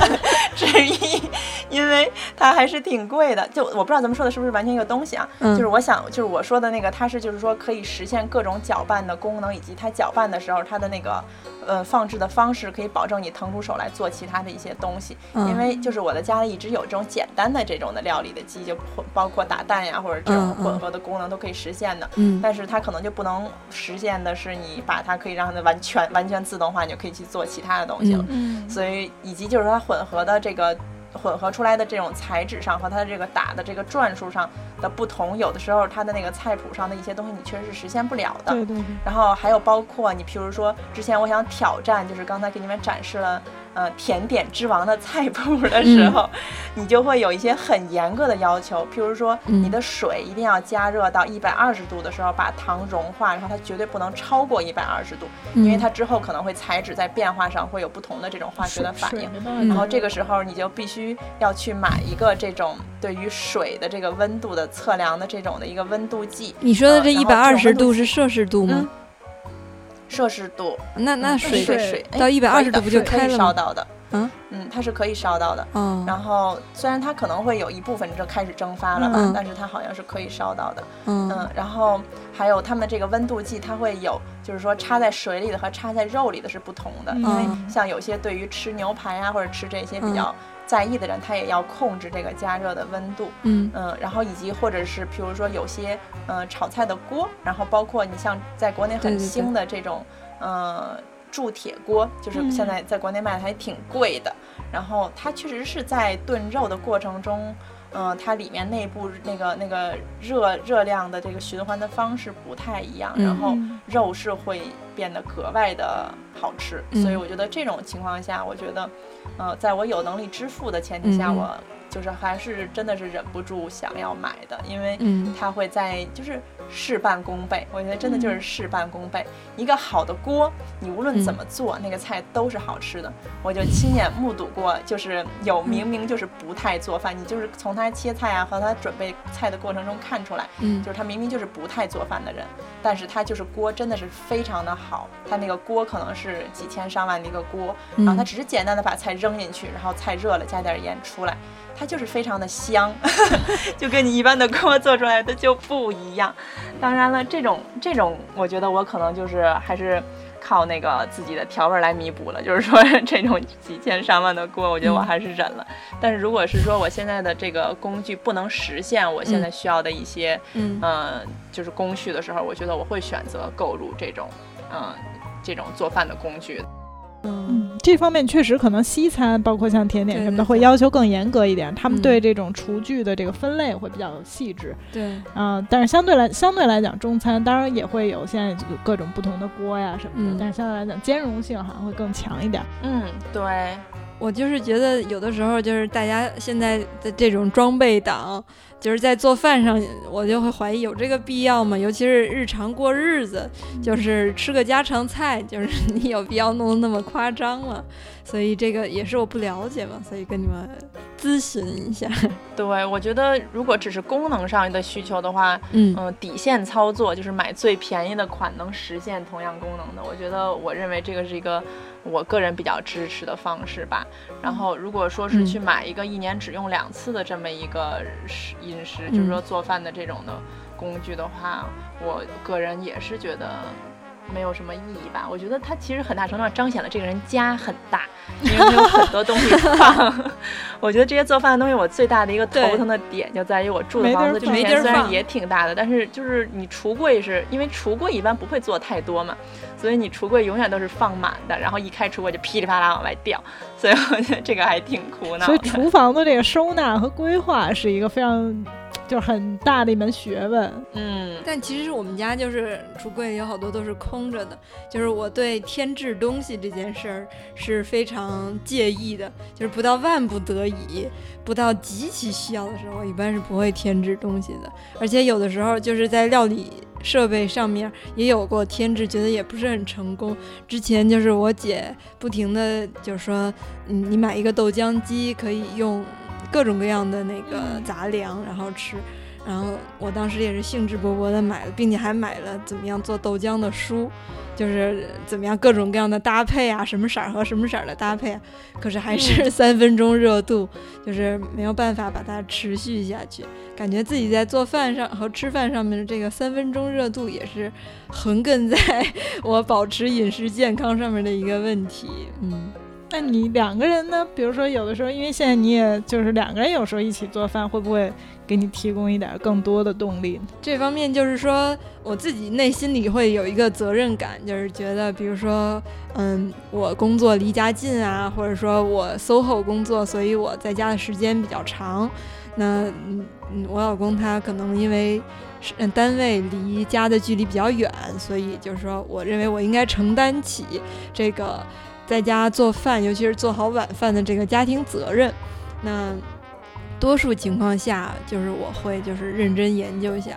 [laughs] 之一，因为它还是挺贵的。就我不知道咱们说的是不是完全一个东西啊？嗯，就是我想，就是我说的那个，它是就是说可以实现各种搅拌的功能，以及它搅拌的时候它的那个呃放置的方式，可以保证你腾出手来做其他的一些东西。因为就是我的家里一直有这种简单的这种的料理的机，就包括打蛋呀或者这种混合的功能都可以实现的。嗯，但是它可能就不能实现的是你把它可以让它完全完全自动化，你就可以去做其他的东西了。嗯，所以以及就是说它混合的这个。混合出来的这种材质上和它的这个打的这个转数上的不同，有的时候它的那个菜谱上的一些东西你确实是实现不了的。对对。然后还有包括你，譬如说之前我想挑战，就是刚才给你们展示了呃甜点之王的菜谱的时候，你就会有一些很严格的要求，譬如说你的水一定要加热到一百二十度的时候把糖融化，然后它绝对不能超过一百二十度，因为它之后可能会材质在变化上会有不同的这种化学的反应。然后这个时候你就必须。要去买一个这种对于水的这个温度的测量的这种的一个温度计。你说的这一百二十度是摄氏度吗？摄氏度。那那水水到一百二十度不就开了烧到的。嗯嗯，它是可以烧到的。嗯。然后虽然它可能会有一部分就开始蒸发了吧，但是它好像是可以烧到的。嗯。然后还有他们这个温度计，它会有就是说插在水里的和插在肉里的是不同的，因为像有些对于吃牛排啊或者吃这些比较。在意的人，他也要控制这个加热的温度，嗯。嗯，然后以及或者是，比如说有些，嗯，炒菜的锅，然后包括你像在国内很兴的这种，呃，铸铁锅，就是现在在国内卖的还挺贵的，然后它确实是在炖肉的过程中嗯，它里面内部那个那个热热量的这个循环的方式不太一样，然后肉是会变得格外的好吃。所以我觉得这种情况下，我觉得，呃，在我有能力支付的前提下，我。就是还是真的是忍不住想要买的，因为它会在就是事半功倍。我觉得真的就是事半功倍。一个好的锅，你无论怎么做，那个菜都是好吃的。我就亲眼目睹过，就是有明明就是不太做饭，你就是从他切菜啊和他准备菜的过程中看出来，就是他明明就是不太做饭的人，但是他就是锅真的是非常的好。他那个锅可能是几千上万的一个锅，然后他只是简单的把菜扔进去，然后菜热了加点盐出来。它就是非常的香，[laughs] 就跟你一般的锅做出来的就不一样。当然了，这种这种，我觉得我可能就是还是靠那个自己的调味来弥补了。就是说，[laughs] 这种几千上万的锅，我觉得我还是忍了。但是如果是说我现在的这个工具不能实现我现在需要的一些，嗯，就是工序的时候，我觉得我会选择购入这种，嗯，这种做饭的工具。嗯，这方面确实可能西餐，包括像甜点什么的，会要求更严格一点。他们对这种厨具的这个分类会比较细致。对，嗯，但是相对来相对来讲，中餐当然也会有现在各种不同的锅呀什么的，但是相对来讲兼容性好像会更强一点。嗯，对。我就是觉得有的时候就是大家现在的这种装备党，就是在做饭上，我就会怀疑有这个必要吗？尤其是日常过日子，就是吃个家常菜，就是你有必要弄得那么夸张吗？所以这个也是我不了解嘛，所以跟你们咨询一下。[laughs] 对，我觉得如果只是功能上的需求的话，嗯嗯，底线操作就是买最便宜的款，能实现同样功能的，我觉得我认为这个是一个。我个人比较支持的方式吧。然后，如果说是去买一个一年只用两次的这么一个食饮食，就是说做饭的这种的工具的话，我个人也是觉得。没有什么意义吧？我觉得它其实很大程度上彰显了这个人家很大，[laughs] 因为他有很多东西放。[laughs] 我觉得这些做饭的东西，我最大的一个头疼的点就在于我住的房子之前虽然也挺大的，但是就是你橱柜是因为橱柜一般不会做太多嘛，所以你橱柜永远都是放满的，然后一开橱柜就噼里啪啦往外掉，所以我觉得这个还挺苦恼。所以厨房的这个收纳和规划是一个非常。[laughs] 就是很大的一门学问，嗯，但其实我们家就是橱柜有好多都是空着的，就是我对添置东西这件事儿是非常介意的，就是不到万不得已，不到极其需要的时候，我一般是不会添置东西的。而且有的时候就是在料理设备上面也有过添置，觉得也不是很成功。之前就是我姐不停的就是说，嗯，你买一个豆浆机可以用。各种各样的那个杂粮，然后吃，然后我当时也是兴致勃勃的买了，并且还买了怎么样做豆浆的书，就是怎么样各种各样的搭配啊，什么色儿和什么色儿的搭配，可是还是 [laughs] 三分钟热度，就是没有办法把它持续下去，感觉自己在做饭上和吃饭上面的这个三分钟热度也是横亘在 [laughs] 我保持饮食健康上面的一个问题，嗯。那你两个人呢？比如说，有的时候，因为现在你也就是两个人，有时候一起做饭，会不会给你提供一点更多的动力？这方面就是说，我自己内心里会有一个责任感，就是觉得，比如说，嗯，我工作离家近啊，或者说我 SOHO 工作，所以我在家的时间比较长。那，嗯，我老公他可能因为单位离家的距离比较远，所以就是说，我认为我应该承担起这个。在家做饭，尤其是做好晚饭的这个家庭责任，那多数情况下就是我会就是认真研究一下，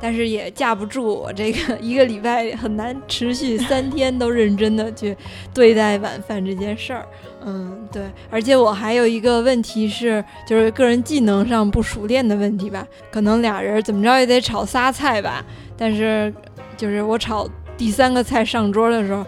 但是也架不住我这个一个礼拜很难持续三天都认真的去对待晚饭这件事儿。嗯，对，而且我还有一个问题是，就是个人技能上不熟练的问题吧，可能俩人怎么着也得炒仨菜吧，但是就是我炒第三个菜上桌的时候。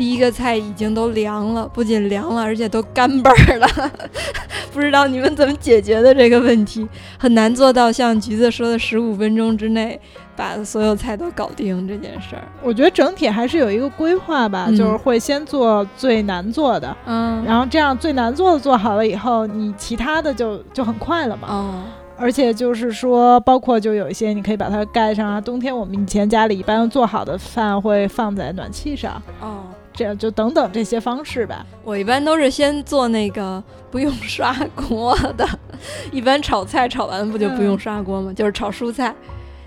第一个菜已经都凉了，不仅凉了，而且都干巴儿了。[laughs] 不知道你们怎么解决的这个问题？很难做到像橘子说的十五分钟之内把所有菜都搞定这件事儿。我觉得整体还是有一个规划吧，就是会先做最难做的，嗯，然后这样最难做的做好了以后，你其他的就就很快了嘛。哦。而且就是说，包括就有一些你可以把它盖上啊。冬天我们以前家里一般做好的饭会放在暖气上。哦。这样就等等这些方式吧。我一般都是先做那个 [laughs] 不用刷锅的，[laughs] 一般炒菜炒完不就不用刷锅吗？就是炒蔬菜。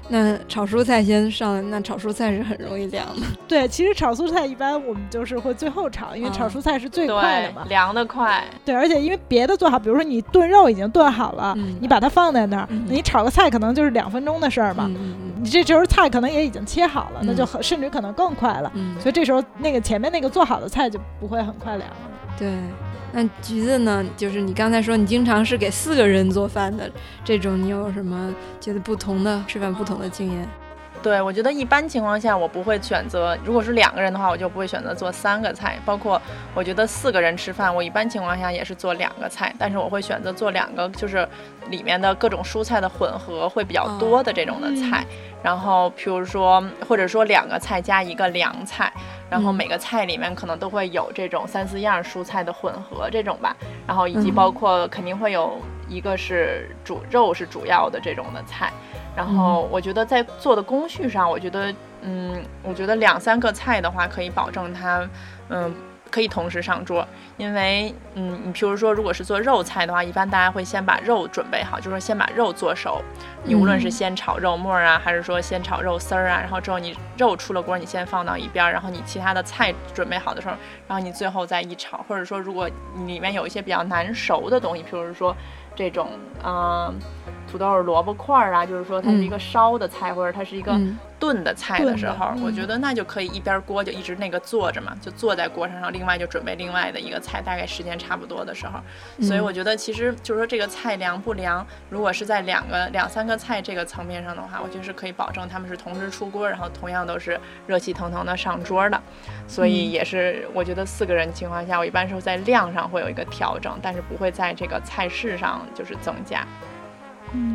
那炒蔬菜先上，那炒蔬菜是很容易凉的。[laughs] 对，其实炒蔬菜一般我们就是会最后炒，因为炒蔬菜是最快的嘛，凉的快。对，而且因为别的做好，比如说你炖肉已经炖好了，你把它放在那儿，你炒个菜可能就是两分钟的事儿嘛。你这时候菜可能也已经切好了，那就很甚至可能更快了。所以这时候那个前面那个做好的菜就不会很快凉了。对。那橘子呢？就是你刚才说你经常是给四个人做饭的这种，你有什么觉得不同的吃饭不同的经验？对，我觉得一般情况下我不会选择，如果是两个人的话，我就不会选择做三个菜。包括我觉得四个人吃饭，我一般情况下也是做两个菜，但是我会选择做两个，就是里面的各种蔬菜的混合会比较多的这种的菜。然后，譬如说，或者说两个菜加一个凉菜，然后每个菜里面可能都会有这种三四样蔬菜的混合这种吧。然后以及包括肯定会有一个是主肉是主要的这种的菜。然后我觉得在做的工序上，我觉得，嗯，我觉得两三个菜的话，可以保证它，嗯，可以同时上桌。因为，嗯，你譬如说，如果是做肉菜的话，一般大家会先把肉准备好，就是先把肉做熟。你无论是先炒肉末啊，还是说先炒肉丝儿啊，然后之后你肉出了锅，你先放到一边，然后你其他的菜准备好的时候，然后你最后再一炒。或者说，如果里面有一些比较难熟的东西，譬如说这种，嗯。土豆、萝卜块儿啊，就是说它是一个烧的菜，或者它是一个炖的菜的时候，我觉得那就可以一边锅就一直那个坐着嘛，就坐在锅上，然后另外就准备另外的一个菜，大概时间差不多的时候。所以我觉得其实就是说这个菜凉不凉，如果是在两个两三个菜这个层面上的话，我觉得是可以保证他们是同时出锅，然后同样都是热气腾腾的上桌的。所以也是我觉得四个人情况下，我一般是在量上会有一个调整，但是不会在这个菜式上就是增加。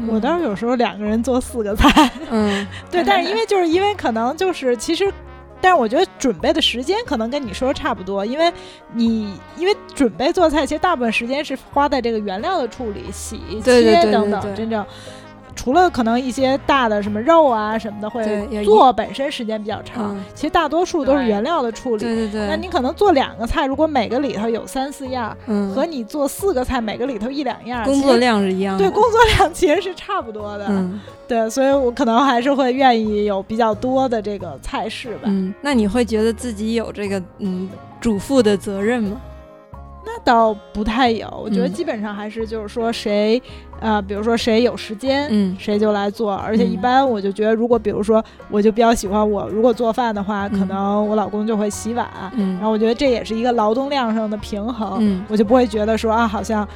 我倒是有时候两个人做四个菜，嗯，[laughs] 对，但是因为就是因为可能就是其实，但是我觉得准备的时间可能跟你说差不多，因为你因为准备做菜，其实大部分时间是花在这个原料的处理、洗、切等等，真正。除了可能一些大的什么肉啊什么的会做本身时间比较长，其实大多数都是原料的处理。对对对。那你可能做两个菜，如果每个里头有三四样，和你做四个菜，每个里头一两样，工作量是一样的。对，工作量其实是差不多的。对，所以我可能还是会愿意有比较多的这个菜式吧。嗯，那你会觉得自己有这个嗯主妇的责任吗？那倒不太有，我觉得基本上还是就是说谁，呃，比如说谁有时间，嗯，谁就来做。而且一般我就觉得，如果比如说我就比较喜欢我如果做饭的话，可能我老公就会洗碗，嗯，然后我觉得这也是一个劳动量上的平衡，嗯，我就不会觉得说啊，好像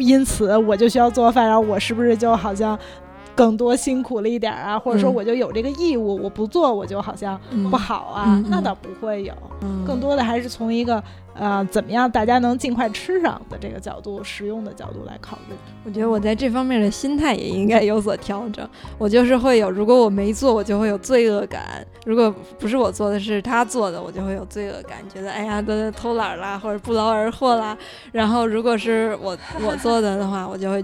因此我就需要做饭，然后我是不是就好像更多辛苦了一点啊？或者说我就有这个义务，我不做我就好像不好啊？那倒不会有，更多的还是从一个。呃，怎么样？大家能尽快吃上的这个角度，实用的角度来考虑。我觉得我在这方面的心态也应该有所调整。我就是会有，如果我没做，我就会有罪恶感；如果不是我做的，是他做的，我就会有罪恶感，觉得哎呀，都偷懒啦，或者不劳而获啦。然后如果是我我做的的话，我就会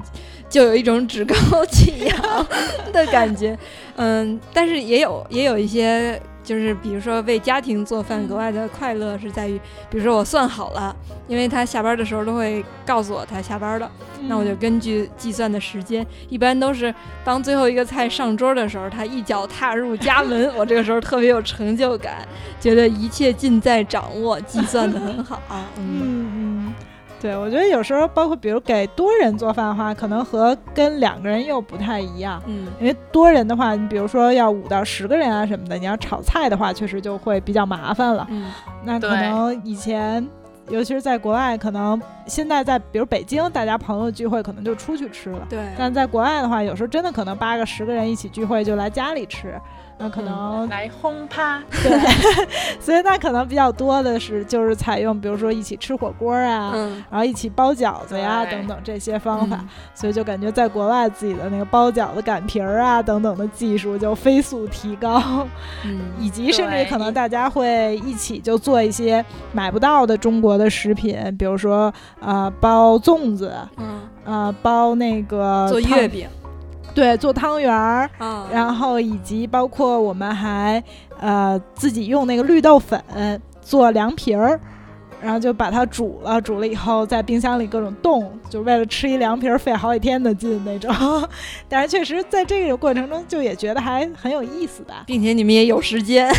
就有一种趾高气扬的感觉。嗯，但是也有也有一些。就是比如说为家庭做饭，格外的快乐是在于，比如说我算好了，因为他下班的时候都会告诉我他下班了，那我就根据计算的时间，一般都是当最后一个菜上桌的时候，他一脚踏入家门，我这个时候特别有成就感，觉得一切尽在掌握，计算的很好。嗯嗯。对，我觉得有时候包括比如给多人做饭的话，可能和跟两个人又不太一样。嗯，因为多人的话，你比如说要五到十个人啊什么的，你要炒菜的话，确实就会比较麻烦了。嗯，那可能以前，尤其是在国外，可能现在在比如北京，大家朋友聚会可能就出去吃了。对，但在国外的话，有时候真的可能八个十个人一起聚会就来家里吃。那可能来轰趴，对，[laughs] 所以那可能比较多的是就是采用，比如说一起吃火锅啊，然后一起包饺子呀等等这些方法，所以就感觉在国外自己的那个包饺子、擀皮儿啊等等的技术就飞速提高，以及甚至可能大家会一起就做一些买不到的中国的食品，比如说呃包粽子，嗯啊包那个做月饼。对，做汤圆儿，然后以及包括我们还呃自己用那个绿豆粉做凉皮儿。然后就把它煮了，煮了以后在冰箱里各种冻，就为了吃一凉皮儿费好几天的劲那种。[laughs] 但是确实在这个过程中，就也觉得还很有意思的，并且你们也有时间。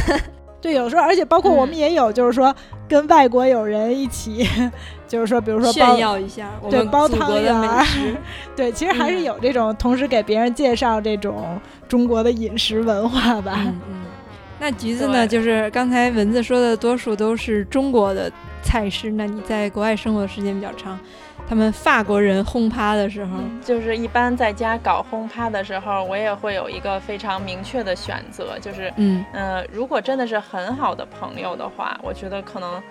对，有时候而且包括我们也有，就是说跟外国友人一起，[laughs] 就是说比如说炫耀一下，对，煲汤圆儿。[laughs] 对，其实还是有这种，同时给别人介绍这种中国的饮食文化吧。嗯 [laughs] 嗯。那橘子呢？就是刚才蚊子说的，多数都是中国的。菜式，那你在国外生活的时间比较长，他们法国人轰趴的时候，就是一般在家搞轰趴的时候，我也会有一个非常明确的选择，就是，嗯，呃，如果真的是很好的朋友的话，我觉得可能。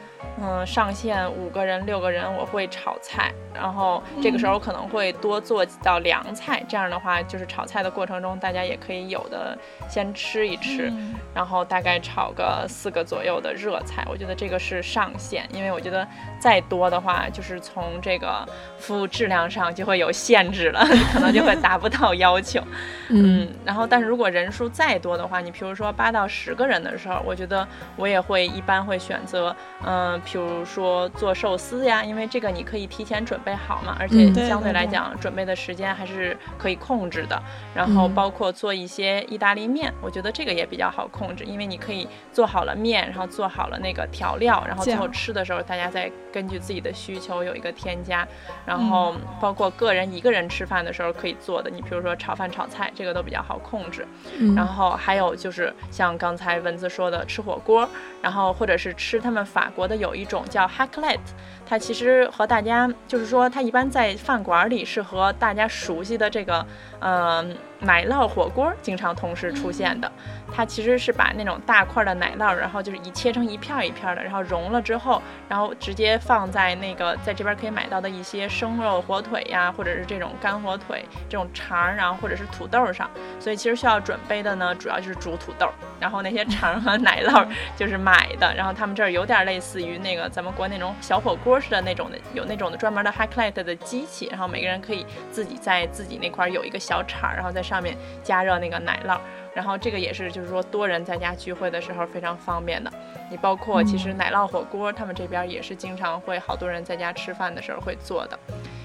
嗯，上线五个人、六个人，我会炒菜，然后这个时候可能会多做几道凉菜。这样的话，就是炒菜的过程中，大家也可以有的先吃一吃，然后大概炒个四个左右的热菜。我觉得这个是上限，因为我觉得再多的话，就是从这个服务质量上就会有限制了，[laughs] 可能就会达不到要求。[laughs] 嗯，然后但是如果人数再多的话，你比如说八到十个人的时候，我觉得我也会一般会选择，嗯。比如说做寿司呀，因为这个你可以提前准备好嘛，而且相对来讲准备的时间还是可以控制的。然后包括做一些意大利面，我觉得这个也比较好控制，因为你可以做好了面，然后做好了那个调料，然后最后吃的时候大家再根据自己的需求有一个添加。然后包括个人一个人吃饭的时候可以做的，你比如说炒饭、炒菜，这个都比较好控制。然后还有就是像刚才蚊子说的吃火锅，然后或者是吃他们法国的有。一种叫 h a c k l e t 它其实和大家就是说，它一般在饭馆里是和大家熟悉的这个，嗯。奶酪火锅经常同时出现的，它其实是把那种大块的奶酪，然后就是一切成一片一片的，然后融了之后，然后直接放在那个在这边可以买到的一些生肉火腿呀，或者是这种干火腿这种肠，然后或者是土豆上。所以其实需要准备的呢，主要就是煮土豆，然后那些肠和奶酪就是买的。然后他们这儿有点类似于那个咱们国内那种小火锅似的那种的，有那种的专门的 high class 的机器，然后每个人可以自己在自己那块有一个小铲，然后在。上面加热那个奶酪，然后这个也是就是说多人在家聚会的时候非常方便的。你包括其实奶酪火锅，他们这边也是经常会好多人在家吃饭的时候会做的。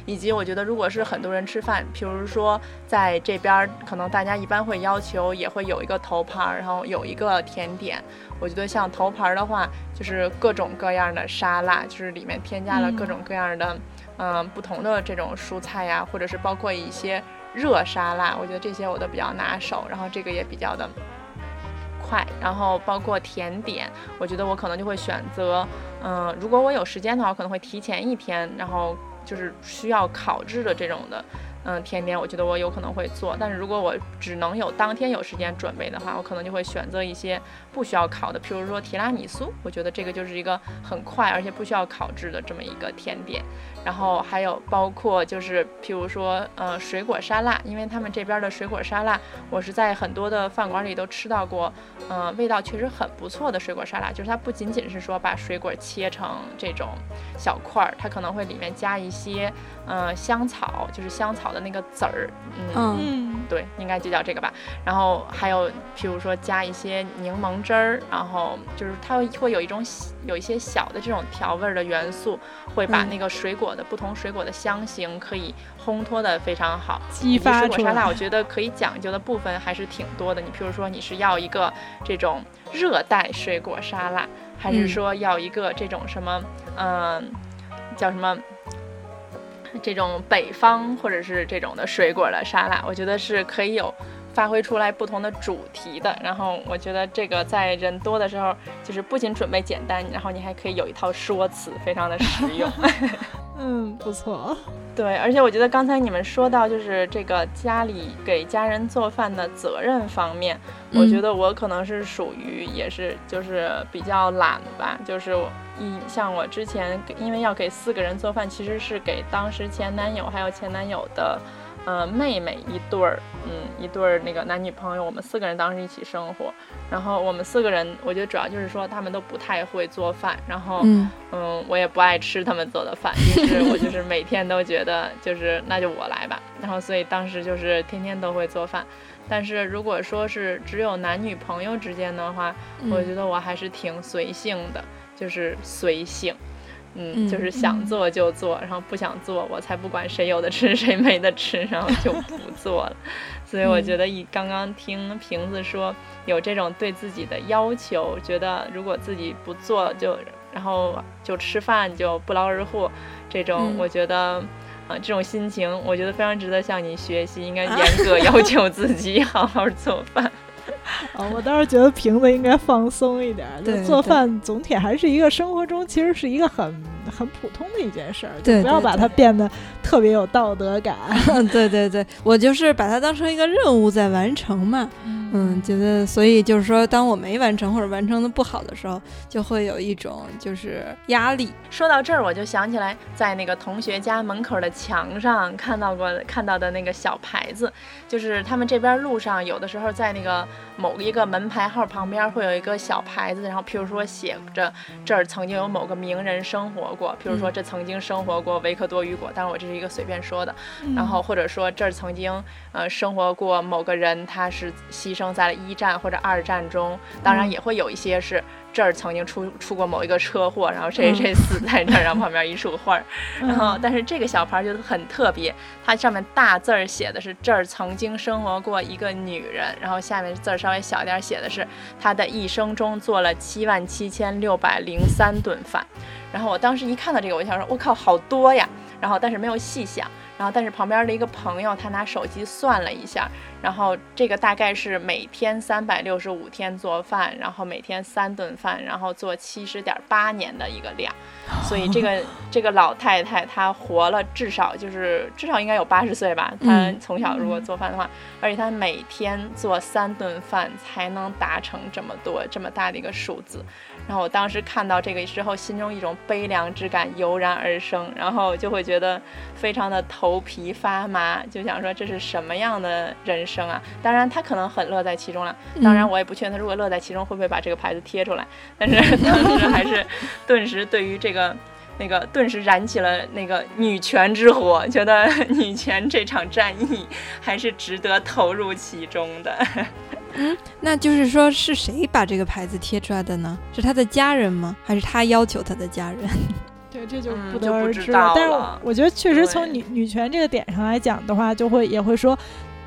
以及我觉得如果是很多人吃饭，比如说在这边可能大家一般会要求也会有一个头盘，然后有一个甜点。我觉得像头盘的话，就是各种各样的沙拉，就是里面添加了各种各样的嗯不同的这种蔬菜呀，或者是包括一些。热沙拉，我觉得这些我都比较拿手，然后这个也比较的快，然后包括甜点，我觉得我可能就会选择，嗯，如果我有时间的话，可能会提前一天，然后就是需要烤制的这种的。嗯，甜点我觉得我有可能会做，但是如果我只能有当天有时间准备的话，我可能就会选择一些不需要烤的，譬如说提拉米苏，我觉得这个就是一个很快而且不需要烤制的这么一个甜点。然后还有包括就是譬如说呃水果沙拉，因为他们这边的水果沙拉，我是在很多的饭馆里都吃到过，嗯，味道确实很不错的水果沙拉，就是它不仅仅是说把水果切成这种小块儿，它可能会里面加一些嗯香草，就是香草。的那个籽儿，嗯，对，应该就叫这个吧。然后还有，譬如说加一些柠檬汁儿，然后就是它会有一种有一些小的这种调味的元素，会把那个水果的不同水果的香型可以烘托的非常好。激发水果沙拉，[laughs] 我觉得可以讲究的部分还是挺多的。你譬如说，你是要一个这种热带水果沙拉，还是说要一个这种什么，嗯，叫什么？这种北方或者是这种的水果的沙拉，我觉得是可以有发挥出来不同的主题的。然后我觉得这个在人多的时候，就是不仅准备简单，然后你还可以有一套说辞，非常的实用。[laughs] 嗯，不错。[laughs] 对，而且我觉得刚才你们说到就是这个家里给家人做饭的责任方面，我觉得我可能是属于也是就是比较懒吧，就是一像我之前因为要给四个人做饭，其实是给当时前男友还有前男友的。呃，妹妹一对儿，嗯，一对儿那个男女朋友，我们四个人当时一起生活。然后我们四个人，我觉得主要就是说他们都不太会做饭，然后，嗯，我也不爱吃他们做的饭，于是 [laughs] 我就是每天都觉得就是那就我来吧。然后所以当时就是天天都会做饭。但是如果说是只有男女朋友之间的话，我觉得我还是挺随性的。就是随性。嗯嗯，就是想做就做，然后不想做，我才不管谁有的吃谁没的吃，然后就不做了。所以我觉得，以刚刚听瓶子说有这种对自己的要求，觉得如果自己不做就然后就吃饭就不劳而获，这种嗯我觉得。啊，这种心情我觉得非常值得向你学习，应该严格要求 [laughs] 自己，好好做饭。哦，[laughs] 我倒是觉得瓶子应该放松一点儿，就做饭总体还是一个生活中其实是一个很很普通的一件事儿，就不要把它变得特别有道德感。[laughs] 对对对，我就是把它当成一个任务在完成嘛。嗯，觉得所以就是说，当我没完成或者完成的不好的时候，就会有一种就是压力。说到这儿，我就想起来，在那个同学家门口的墙上看到过看到的那个小牌子，就是他们这边路上有的时候在那个某一个门牌号旁边会有一个小牌子，然后譬如说写着这儿曾经有某个名人生活过，譬如说这曾经生活过维克多·雨果，当然我这是一个随便说的，然后或者说这儿曾经呃生活过某个人，他是牺牲在了一战或者二战中，当然也会有一些是这儿曾经出出过某一个车祸，然后谁谁谁死在这儿，然后旁边一束花儿，[laughs] 然后但是这个小牌就很特别，它上面大字儿写的是这儿曾经生活过一个女人，然后下面字儿稍微小一点写的是她的一生中做了七万七千六百零三顿饭，然后我当时一看到这个，我就想说，我靠，好多呀，然后但是没有细想。然后，但是旁边的一个朋友，他拿手机算了一下，然后这个大概是每天三百六十五天做饭，然后每天三顿饭，然后做七十点八年的一个量，所以这个 [laughs] 这个老太太她活了至少就是至少应该有八十岁吧。她嗯从小如果做饭的话，而且她每天做三顿饭才能达成这么多这么大的一个数字。然后我当时看到这个之后，心中一种悲凉之感油然而生，然后就会觉得非常的头皮发麻，就想说这是什么样的人生啊？当然他可能很乐在其中了，当然我也不确定他如果乐在其中会不会把这个牌子贴出来，但是当时还是顿时对于这个。那个顿时燃起了那个女权之火，觉得女权这场战役还是值得投入其中的。[laughs] 那就是说，是谁把这个牌子贴出来的呢？是他的家人吗？还是他要求他的家人？[laughs] 对，这就嗯不就不知得而知了。但是我觉得确实从女女权这个点上来讲的话，就会也会说。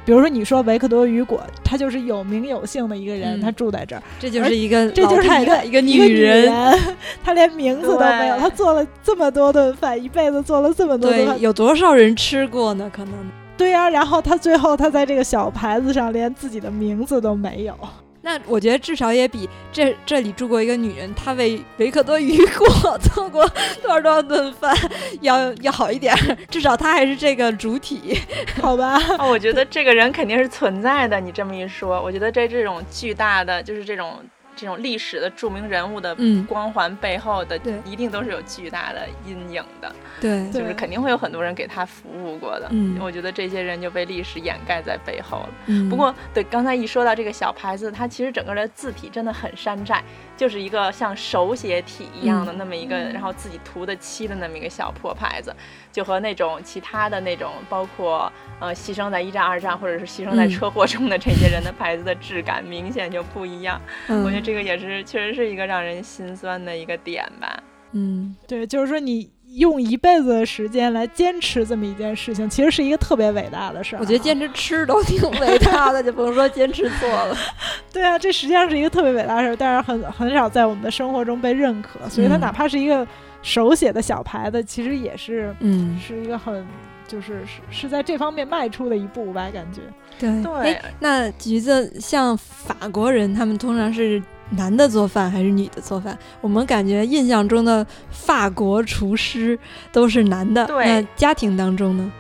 比如说，你说维克多·雨果，他就是有名有姓的一个人，嗯他住在这儿，这就是一个这就是一个一个女人。人，[laughs] 他连名字都没有，对他做了这么多顿饭，一辈子做了这么多顿，饭，有多少人吃过呢？可能对呀、然后他最后他在这个小牌子上连自己的名字都没有，那我觉得至少也比这这里住过一个女人，她为维克多·雨果 [laughs] 做过多少多少顿饭要要好一点。至少她还是这个主体。[laughs] 好吧？哦，我觉得这个人肯定是存在的。你这么一说，我觉得在这种巨大的，就是这种这种历史的著名人物的嗯。光环背后的，对。一定都是有巨大的阴影的，对。对就是肯定会有很多人给他服务过的。嗯。我觉得这些人就被历史掩盖在背后了。嗯。不过，对刚才一说到这个小牌子，它其实整个的字体真的很山寨，就是一个像手写体一样的那么一个，嗯然后自己涂的漆的那么一个小破牌子，就和那种其他的那种，包括呃牺牲在一战、二战或者是牺牲在嗯车祸中的这些人的牌子的质感明显就不一样。嗯我觉得这个也是确实是一个让人心酸的一个点吧。嗯对，就是说你用一辈子的时间来坚持这么一件事情，其实是一个特别伟大的事儿啊。我觉得坚持吃都挺伟大的，就甭说坚持做了。[laughs] 对啊，这实际上是一个特别伟大的事儿，但是很很少在我们的生活中被认可，所以它嗯哪怕是一个手写的小牌子，其实也是嗯，是一个很就是是是在这方面迈出的一步吧，感觉。对对哎那橘子像法国人，他们通常是男的做饭还是女的做饭？我们感觉印象中的法国厨师都是男的。那家庭当中呢？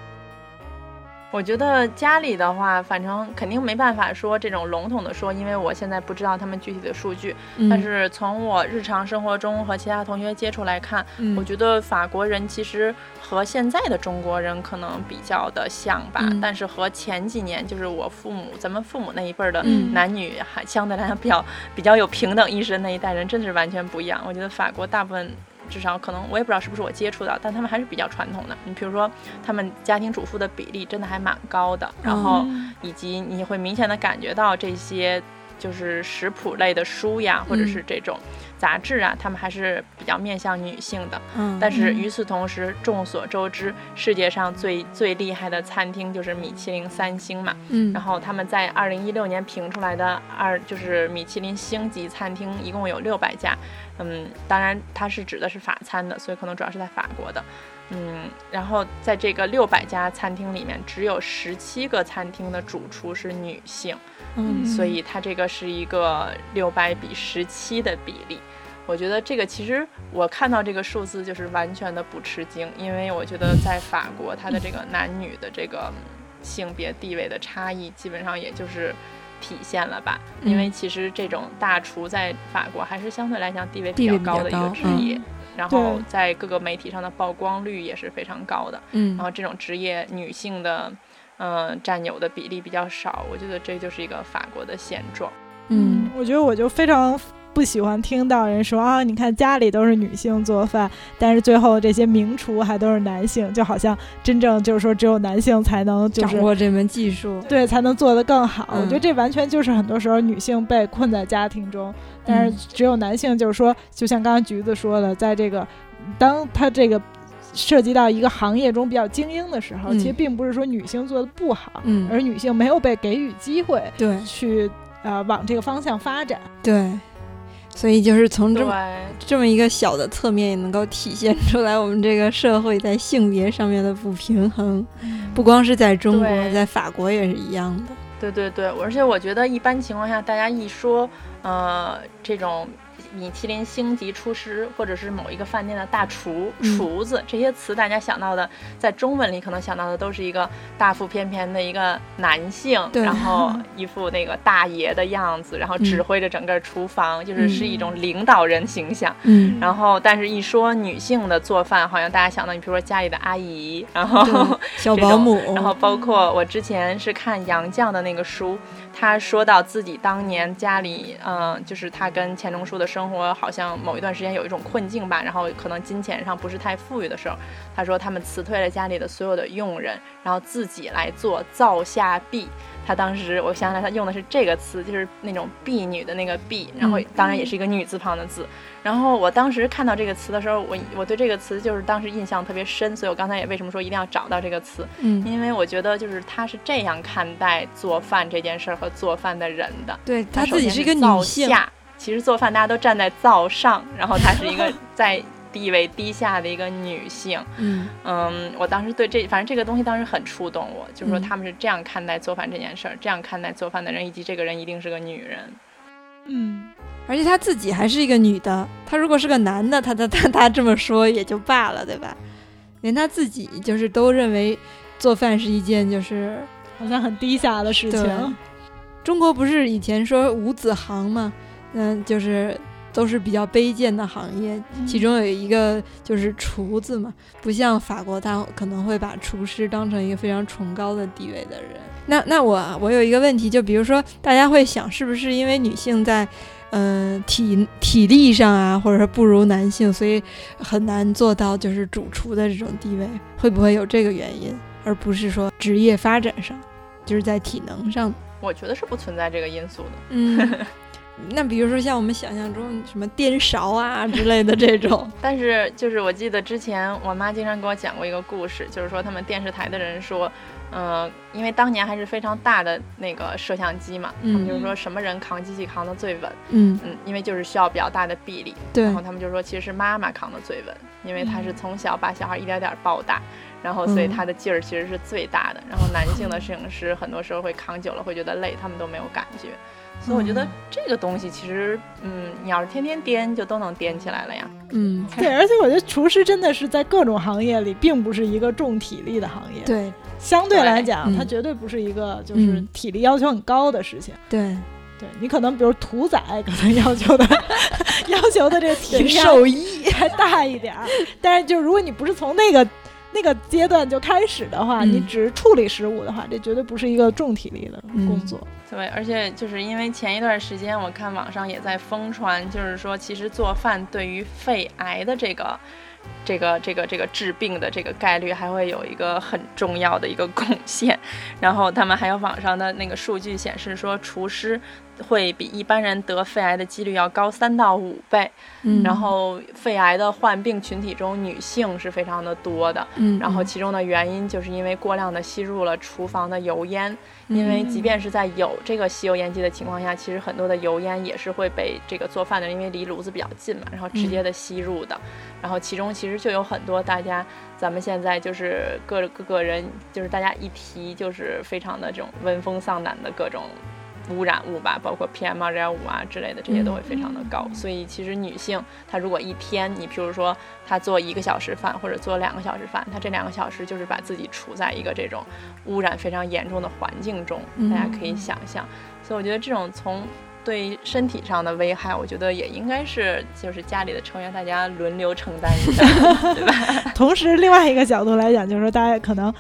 我觉得家里的话，反正肯定没办法说这种笼统的说，因为我现在不知道他们具体的数据。嗯但是从我日常生活中和其他同学接触来看，嗯我觉得法国人其实和现在的中国人可能比较的像吧，嗯但是和前几年就是我父母咱们父母那一辈儿的嗯男女还相对来讲比较比较有平等意识的那一代人，真是完全不一样。我觉得法国大部分。至少可能我也不知道是不是我接触到，但他们还是比较传统的。你比如说，他们家庭主妇的比例真的还蛮高的，然后嗯以及你会明显的感觉到这些就是食谱类的书呀，或者是这种杂志啊，他们还是比较面向女性的。嗯，但是嗯与此同时，众所周知，世界上最最厉害的餐厅就是米其林三星嘛。嗯，然后他们在二零一六年评出来的二就是米其林星级餐厅，一共有六百家。嗯，当然它是指的是法餐的，所以可能主要是在法国的。嗯，然后在这个六百家餐厅里面，只有十七个餐厅的主厨是女性，嗯所以它这个是一个六百比十七的比例。我觉得这个其实我看到这个数字就是完全的不吃惊，因为我觉得在法国，它的这个男女的这个性别地位的差异，基本上也就是体现了吧。因为嗯其实这种大厨在法国还是相对来讲地位比较高的一个职业，然后在各个媒体上的曝光率也是非常高的。嗯然后这种职业女性的，嗯、占有的比例比较少，我觉得这就是一个法国的现状。嗯，我觉得我就非常不喜欢听到人说啊，你看家里都是女性做饭，但是最后这些名厨还都是男性，就好像真正就是说只有男性才能就是掌握这门技术，对才能做得更好。嗯我觉得这完全就是很多时候女性被困在家庭中，但嗯是只有男性就是说，就像刚刚橘子说的，在这个当他这个。涉及到一个行业中比较精英的时候，嗯其实并不是说女性做的不好，嗯而女性没有被给予机会对去呃往这个方向发展。对，所以就是从这么这么一个小的侧面，也能够体现出来我们这个社会在性别上面的不平衡，不光是在中国，在法国也是一样的。对对对，而且我觉得一般情况下，大家一说，呃，这种米其林星级厨师或者是某一个饭店的大厨、嗯。厨子这些词，大家想到的，在中文里可能想到的都是一个大腹便便的一个男性，然后一副那个大爷的样子，然后指嗯。挥着整个厨房，就是嗯是一种领导人形象。嗯，然后，但是一说女性的做饭，好像大家想到你比如说家里的阿姨，然后小保姆，[laughs] 然后包括我之前是看杨绛的那个书，他说到自己当年家里，嗯、就是他跟钱钟书的生活好像某一段时间有一种困境吧，然后可能金钱上不是太富裕的时候，他说他们辞退了家里的所有的佣人，然后自己来做造下币。他当时我想起来，他用的是这个词，就是那种婢女的那个婢，然后嗯当然也是一个女字旁的字。然后我当时看到这个词的时候，我我对这个词就是当时印象特别深，所以我刚才也为什么说一定要找到这个词，嗯，因为我觉得就是他是这样看待做饭这件事儿和做饭的人的。对他首先自己是一个灶女性，下，其实做饭大家都站在灶上，然后她是一个 [laughs] 在地位低下的一个女性。嗯嗯，我当时对这反正这个东西当时很触动我，就是说嗯他们是这样看待做饭这件事儿，这样看待做饭的人，以及这个人一定是个女人。嗯，而且她自己还是一个女的，她如果是个男的，她她她她这么说也就罢了，对吧？连她自己就是都认为做饭是一件就是好像很低下的事情。中国不是以前说五子行嘛，嗯，就是都是比较卑贱的行业，其中有一个就是厨子嘛，不像法国，他可能会把厨师当成一个非常崇高的地位的人。那那我我有一个问题，就比如说大家会想，是不是因为女性在嗯、呃体体力上啊，或者说不如男性，所以很难做到就是主厨的这种地位？会不会有这个原因，而不是说职业发展上，就是在体能上？我觉得是不存在这个因素的。嗯，[laughs] 那比如说像我们想象中什么颠勺啊之类的这种，[laughs] 但是就是我记得之前我妈经常给我讲过一个故事，就是说他们电视台的人说，嗯、因为当年还是非常大的那个摄像机嘛，他们就是说什么人扛机器扛得最稳，嗯，嗯，因为就是需要比较大的臂力，对然后他们就说其实是妈妈扛得最稳，因为她是从小把小孩一点点抱大。然后，所以嗯她的劲儿其实是最大的。然后，男性的摄影师很多时候会扛久了会觉得累，他们都没有感觉。所以我觉得嗯。这个东西其实，嗯，你要是天天颠，就都能颠起来了呀。嗯，对，而且我觉得厨师真的是在各种行业里，并不是一个重体力的行业。，对。相对来讲，嗯它绝对不是一个就是嗯。体力要求很高的事情。对，对你可能比如屠宰，[laughs] 可能要求的 [laughs] 要求的这个体力手艺，还大一点儿，但是就如果你不是从那个那个阶段就开始的话，嗯你只是处理食物的话，这绝对不是一个重体力的工作。对，而且就是因为前一段时间我看网上也在疯传，就是说其实做饭对于肺癌的这个这个这个这个治病的这个概率还会有一个很重要的一个贡献。然后他们还有网上的那个数据显示说，厨师。会比一般人得肺癌的几率要高三到五倍，嗯，然后肺癌的患病群体中女性是非常的多的，嗯，然后其中的原因就是因为过量的吸入了厨房的油烟，因为即便是在有这个吸油烟机的情况下，其实很多的油烟也是会被这个做饭的人因为离炉子比较近嘛，然后直接的吸入的，然后其中其实就有很多大家咱们现在就是各各个人就是大家一提就是非常的这种闻风丧胆的各种。污染物吧，包括 PM 二点五啊之类的，这些都会非常的高。所以其实女性她如果一天，你譬如说她做一个小时饭或者做两个小时饭，她这两个小时就是把自己处在一个这种污染非常严重的环境中，大家可以想象。所以我觉得这种从对身体上的危害，我觉得也应该是就是家里的成员大家轮流承担一下，[laughs] 对吧？同时，另外一个角度来讲，就是说大家可能。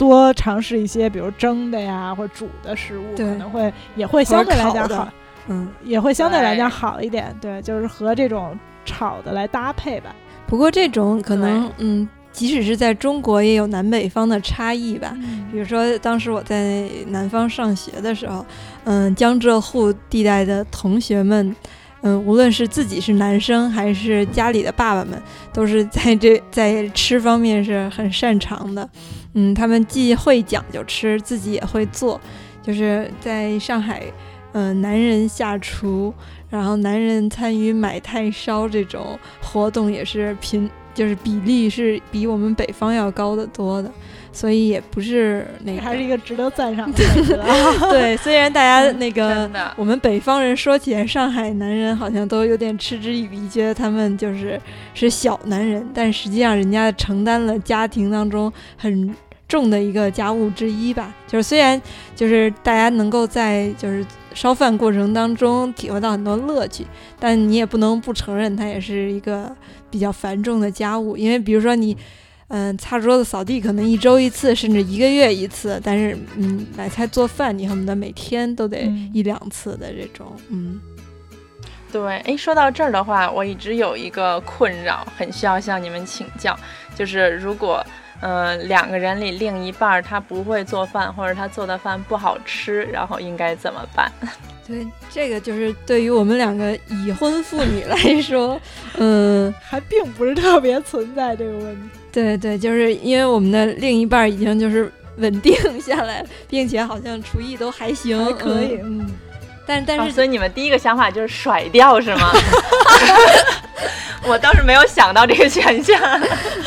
多尝试一些，比如蒸的呀，或者煮的食物，可能会也会相对来讲好，嗯，也会相对来讲好一点。对，就是和这种炒的来搭配吧。不过这种可能，嗯，即使是在中国，也有南北方的差异吧。比如说，当时我在南方上学的时候，嗯，江浙沪地带的同学们。嗯，无论是自己是男生还是家里的爸爸们，都是在这在吃方面是很擅长的。嗯，他们既会讲究吃，自己也会做。就是在上海，嗯，男人下厨，然后男人参与买菜烧这种活动也是频，就是比例是比我们北方要高得多的。所以也不是那个，还是一个值得赞赏的。对，虽然大家那个我们北方人说起来，上海男人好像都有点嗤之以鼻，觉得他们就是是小男人，但实际上人家承担了家庭当中很重的一个家务之一吧。就是虽然就是大家能够在就是烧饭过程当中体会到很多乐趣，但你也不能不承认它也是一个比较繁重的家务，因为比如说你。嗯，擦桌子、扫地可能一周一次，甚至一个月一次。但是，嗯，买菜做饭，你恨不得每天都得一两次的这种。嗯，对。哎，说到这儿的话，我一直有一个困扰，很需要向你们请教，就是如果，呃，两个人里另一半他不会做饭，或者他做的饭不好吃，然后应该怎么办？对，这个就是对于我们两个已婚妇女来说，嗯，[laughs] 还并不是特别存在这个问题。对对，就是因为我们的另一半已经就是稳定下来，并且好像厨艺都还行，还可以。嗯，但但是，所以你们第一个想法就是甩掉是吗？[laughs] [laughs] 我倒是没有想到这个选项。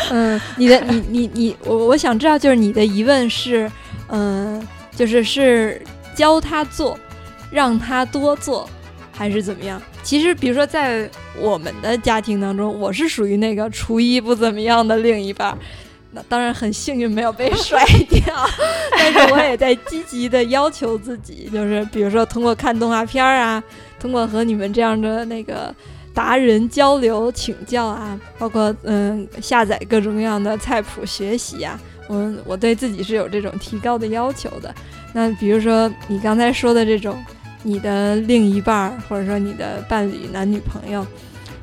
嗯，你的你你你，我我想知道，就是你的疑问是，嗯，就是是教他做，让他多做。还是怎么样？其实，比如说，在我们的家庭当中，我是属于那个厨艺不怎么样的另一半。那当然很幸运没有被甩掉，[laughs] 但是我也在积极的要求自己，就是比如说通过看动画片儿啊，通过和你们这样的那个达人交流请教啊，包括嗯下载各种各样的菜谱学习啊，我我对自己是有这种提高的要求的。那比如说你刚才说的这种。你的另一半儿，或者说你的伴侣、男女朋友，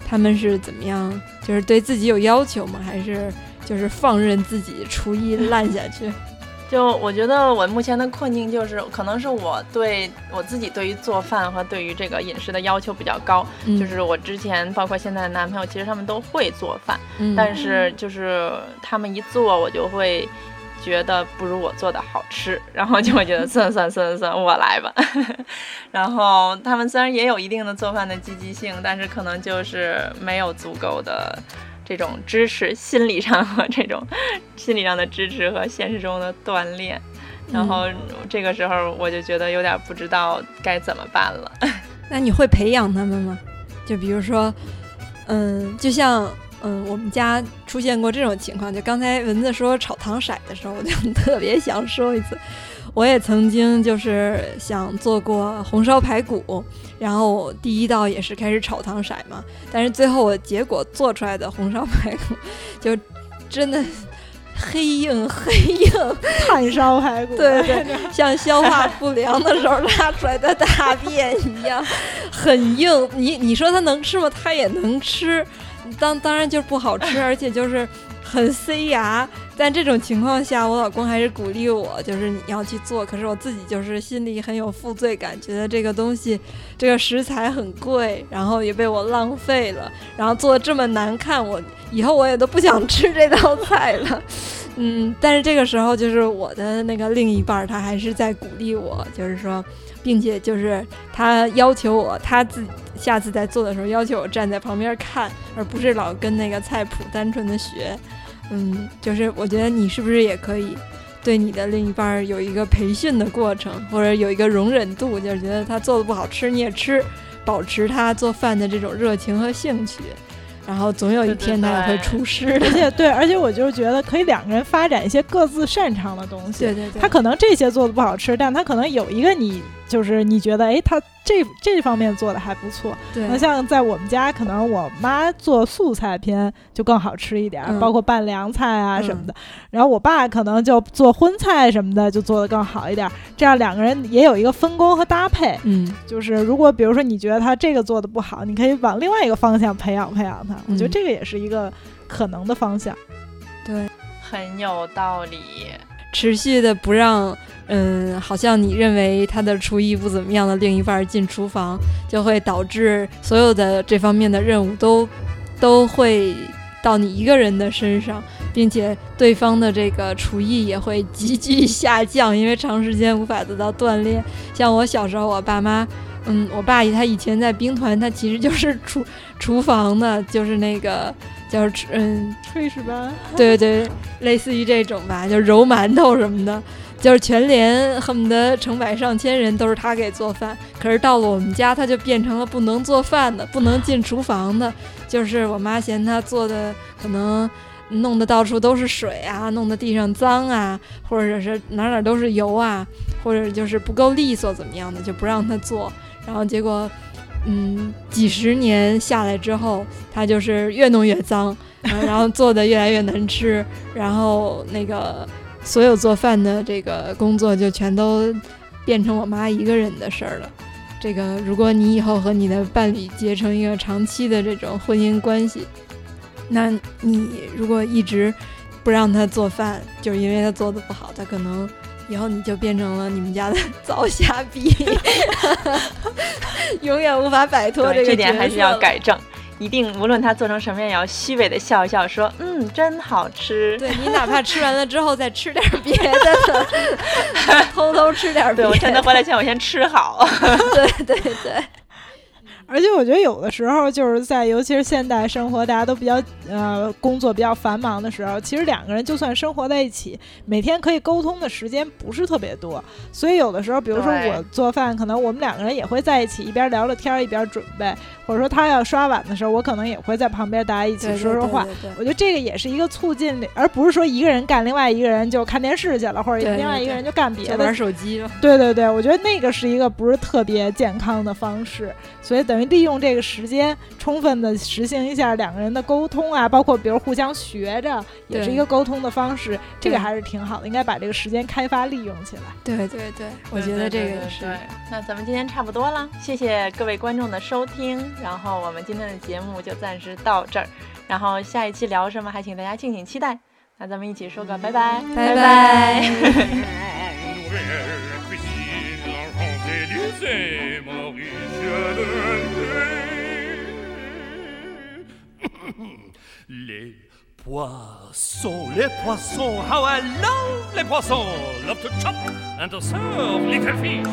他们是怎么样？就是对自己有要求吗？还是就是放任自己厨艺烂下去？[laughs] 就我觉得我目前的困境就是，可能是我对我自己对于做饭和对于这个饮食的要求比较高。就是我之前包括现在的男朋友，其实他们都会做饭，但是就是他们一做，我就会。觉得不如我做的好吃，[laughs] 然后就会觉得算了算了算了算了，我来吧。[laughs] 然后他们虽然也有一定的做饭的积极性，但是可能就是没有足够的这种支持，心理上和 [laughs] 这种心理上的支持和现实中的锻炼。然后这个时候我就觉得有点不知道该怎么办了。那你会培养他们吗？就比如说，嗯，就像。嗯，我们家出现过这种情况，就刚才蚊子说炒糖色的时候，我就特别想说一次，我也曾经就是想做过红烧排骨，然后第一道也是开始炒糖色嘛，但是最后我结果做出来的红烧排骨 [laughs] 就真的黑硬黑硬，[laughs] 炭烧排骨，对对，像消化不良的时候拉出来的大便一样，很硬。你你说它能吃吗？它也能吃。当当然就是不好吃，[laughs] 而且就是很塞牙。但这种情况下，我老公还是鼓励我，就是你要去做。可是我自己就是心里很有负罪感，觉得这个东西，这个食材很贵，然后也被我浪费了，然后做的这么难看，我以后我也都不想吃这道菜了。嗯，但是这个时候就是我的那个另一半，他还是在鼓励我，就是说，并且就是他要求我，他自己下次在做的时候要求我站在旁边看，而不是老跟那个菜谱单纯的学。嗯，就是我觉得你是不是也可以对你的另一半有一个培训的过程，或者有一个容忍度，就是觉得他做的不好吃你也吃，保持他做饭的这种热情和兴趣。然后总有一天他也会出师，而且对，而且我就是觉得可以两个人发展一些各自擅长的东西。对对对，他可能这些做的不好吃，但他可能有一个你就是你觉得哎他。这这方面做的还不错，对。那像在我们家，可能我妈做素菜偏就更好吃一点，包括拌凉菜啊什么的。然后我爸可能就做荤菜什么的，就做的更好一点。这样两个人也有一个分工和搭配。嗯，就是如果比如说你觉得他这个做的不好，你可以往另外一个方向培养培养他。我觉得这个也是一个可能的方向。对，很有道理。持续的不让。嗯，好像你认为他的厨艺不怎么样的另一半进厨房，就会导致所有的这方面的任务都都会到你一个人的身上，并且对方的这个厨艺也会急剧下降，因为长时间无法得到锻炼。像我小时候，我爸妈，嗯，我爸他以前在兵团，他其实就是厨厨房的，就是那个叫嗯炊事班，对对，类似于这种吧，就是揉馒头什么的。就是全连恨不得成百上千人都是他给做饭，可是到了我们家，他就变成了不能做饭的，不能进厨房的。就是我妈嫌他做的可能弄得到处都是水啊，弄得地上脏啊，或者是哪哪都是油啊，或者就是不够利索怎么样的，就不让他做。然后结果，嗯，几十年下来之后，他就是越弄越脏，[laughs] 然后做的越来越难吃，然后那个。所有做饭的这个工作就全都变成我妈一个人的事儿了。这个，如果你以后和你的伴侣结成一个长期的这种婚姻关系，那你如果一直不让他做饭，就是因为他做的不好，他可能以后你就变成了你们家的 [laughs] 糟虾逼，[laughs] 永远无法摆脱这个。这点还是要改正。一定，无论他做成什么样，也要虚伪的笑一笑，说：“ [laughs] 嗯，真好吃。”对你，哪怕吃完了之后再吃点别的，偷偷吃点别的。对我趁他回来前，我先吃好。对对对。而且我觉得有的时候就是在，尤其是现代生活，大家都比较呃工作比较繁忙的时候，其实两个人就算生活在一起，每天可以沟通的时间不是特别多。所以有的时候，比如说我做饭，可能我们两个人也会在一起，一边聊着天一边准备，或者说他要刷碗的时候，我可能也会在旁边，大家一起说说话。我觉得这个也是一个促进，而不是说一个人干，另外一个人就看电视去了，或者另外一个人就干别的，玩手机了。对对对，我觉得那个是一个不是特别健康的方式。所以等于利用这个时间，充分的实行一下两个人的沟通啊，包括比如互相学着，也是一个沟通的方式。这个还是挺好的，应该把这个时间开发利用起来。对对对，我觉得这个是。那咱们今天差不多了，谢谢各位观众的收听，然后我们今天的节目就暂时到这儿，然后下一期聊什么，还请大家敬请期待。那咱们一起说个拜拜，拜拜。[laughs] [laughs] Les poissons, les poissons, how I love les poissons. Love to chop and to serve little fish.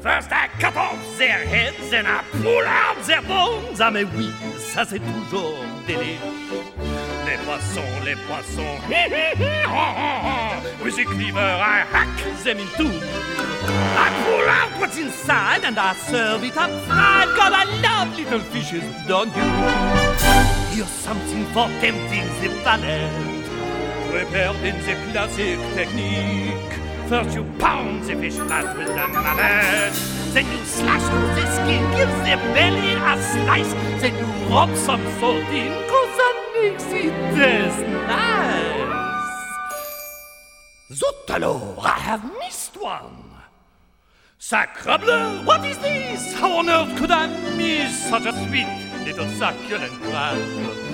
First I cut off their heads and I pull out their bones. Ah mais oui, ça c'est toujours délire. Les poissons, les poissons, cleaver I hack them in two. I pull out what's inside and I serve it up fried. God, I love little fishes, don't you? Here's something for tempting the palate. Prepared in the classic technique. First you pound the fish flat with a mallet. Then you slash through the skin, give the belly a slice. Then you rub some salt in, cause that makes it taste nice. Zut alors, I have missed one. Sacrebleu, what is this? How on earth could I miss such a sweet little succulent crab?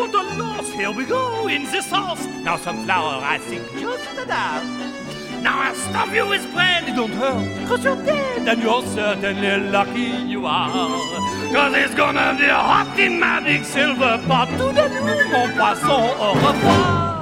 What a loss. Here we go in the sauce. Now some flour, I think, just enough. Now I'll stuff you with bread, don't hurt, cause you're dead, and you're certainly lucky you are. Cause it's gonna be hot in my big silver pot. Tout de nuit, mon poisson, au revoir.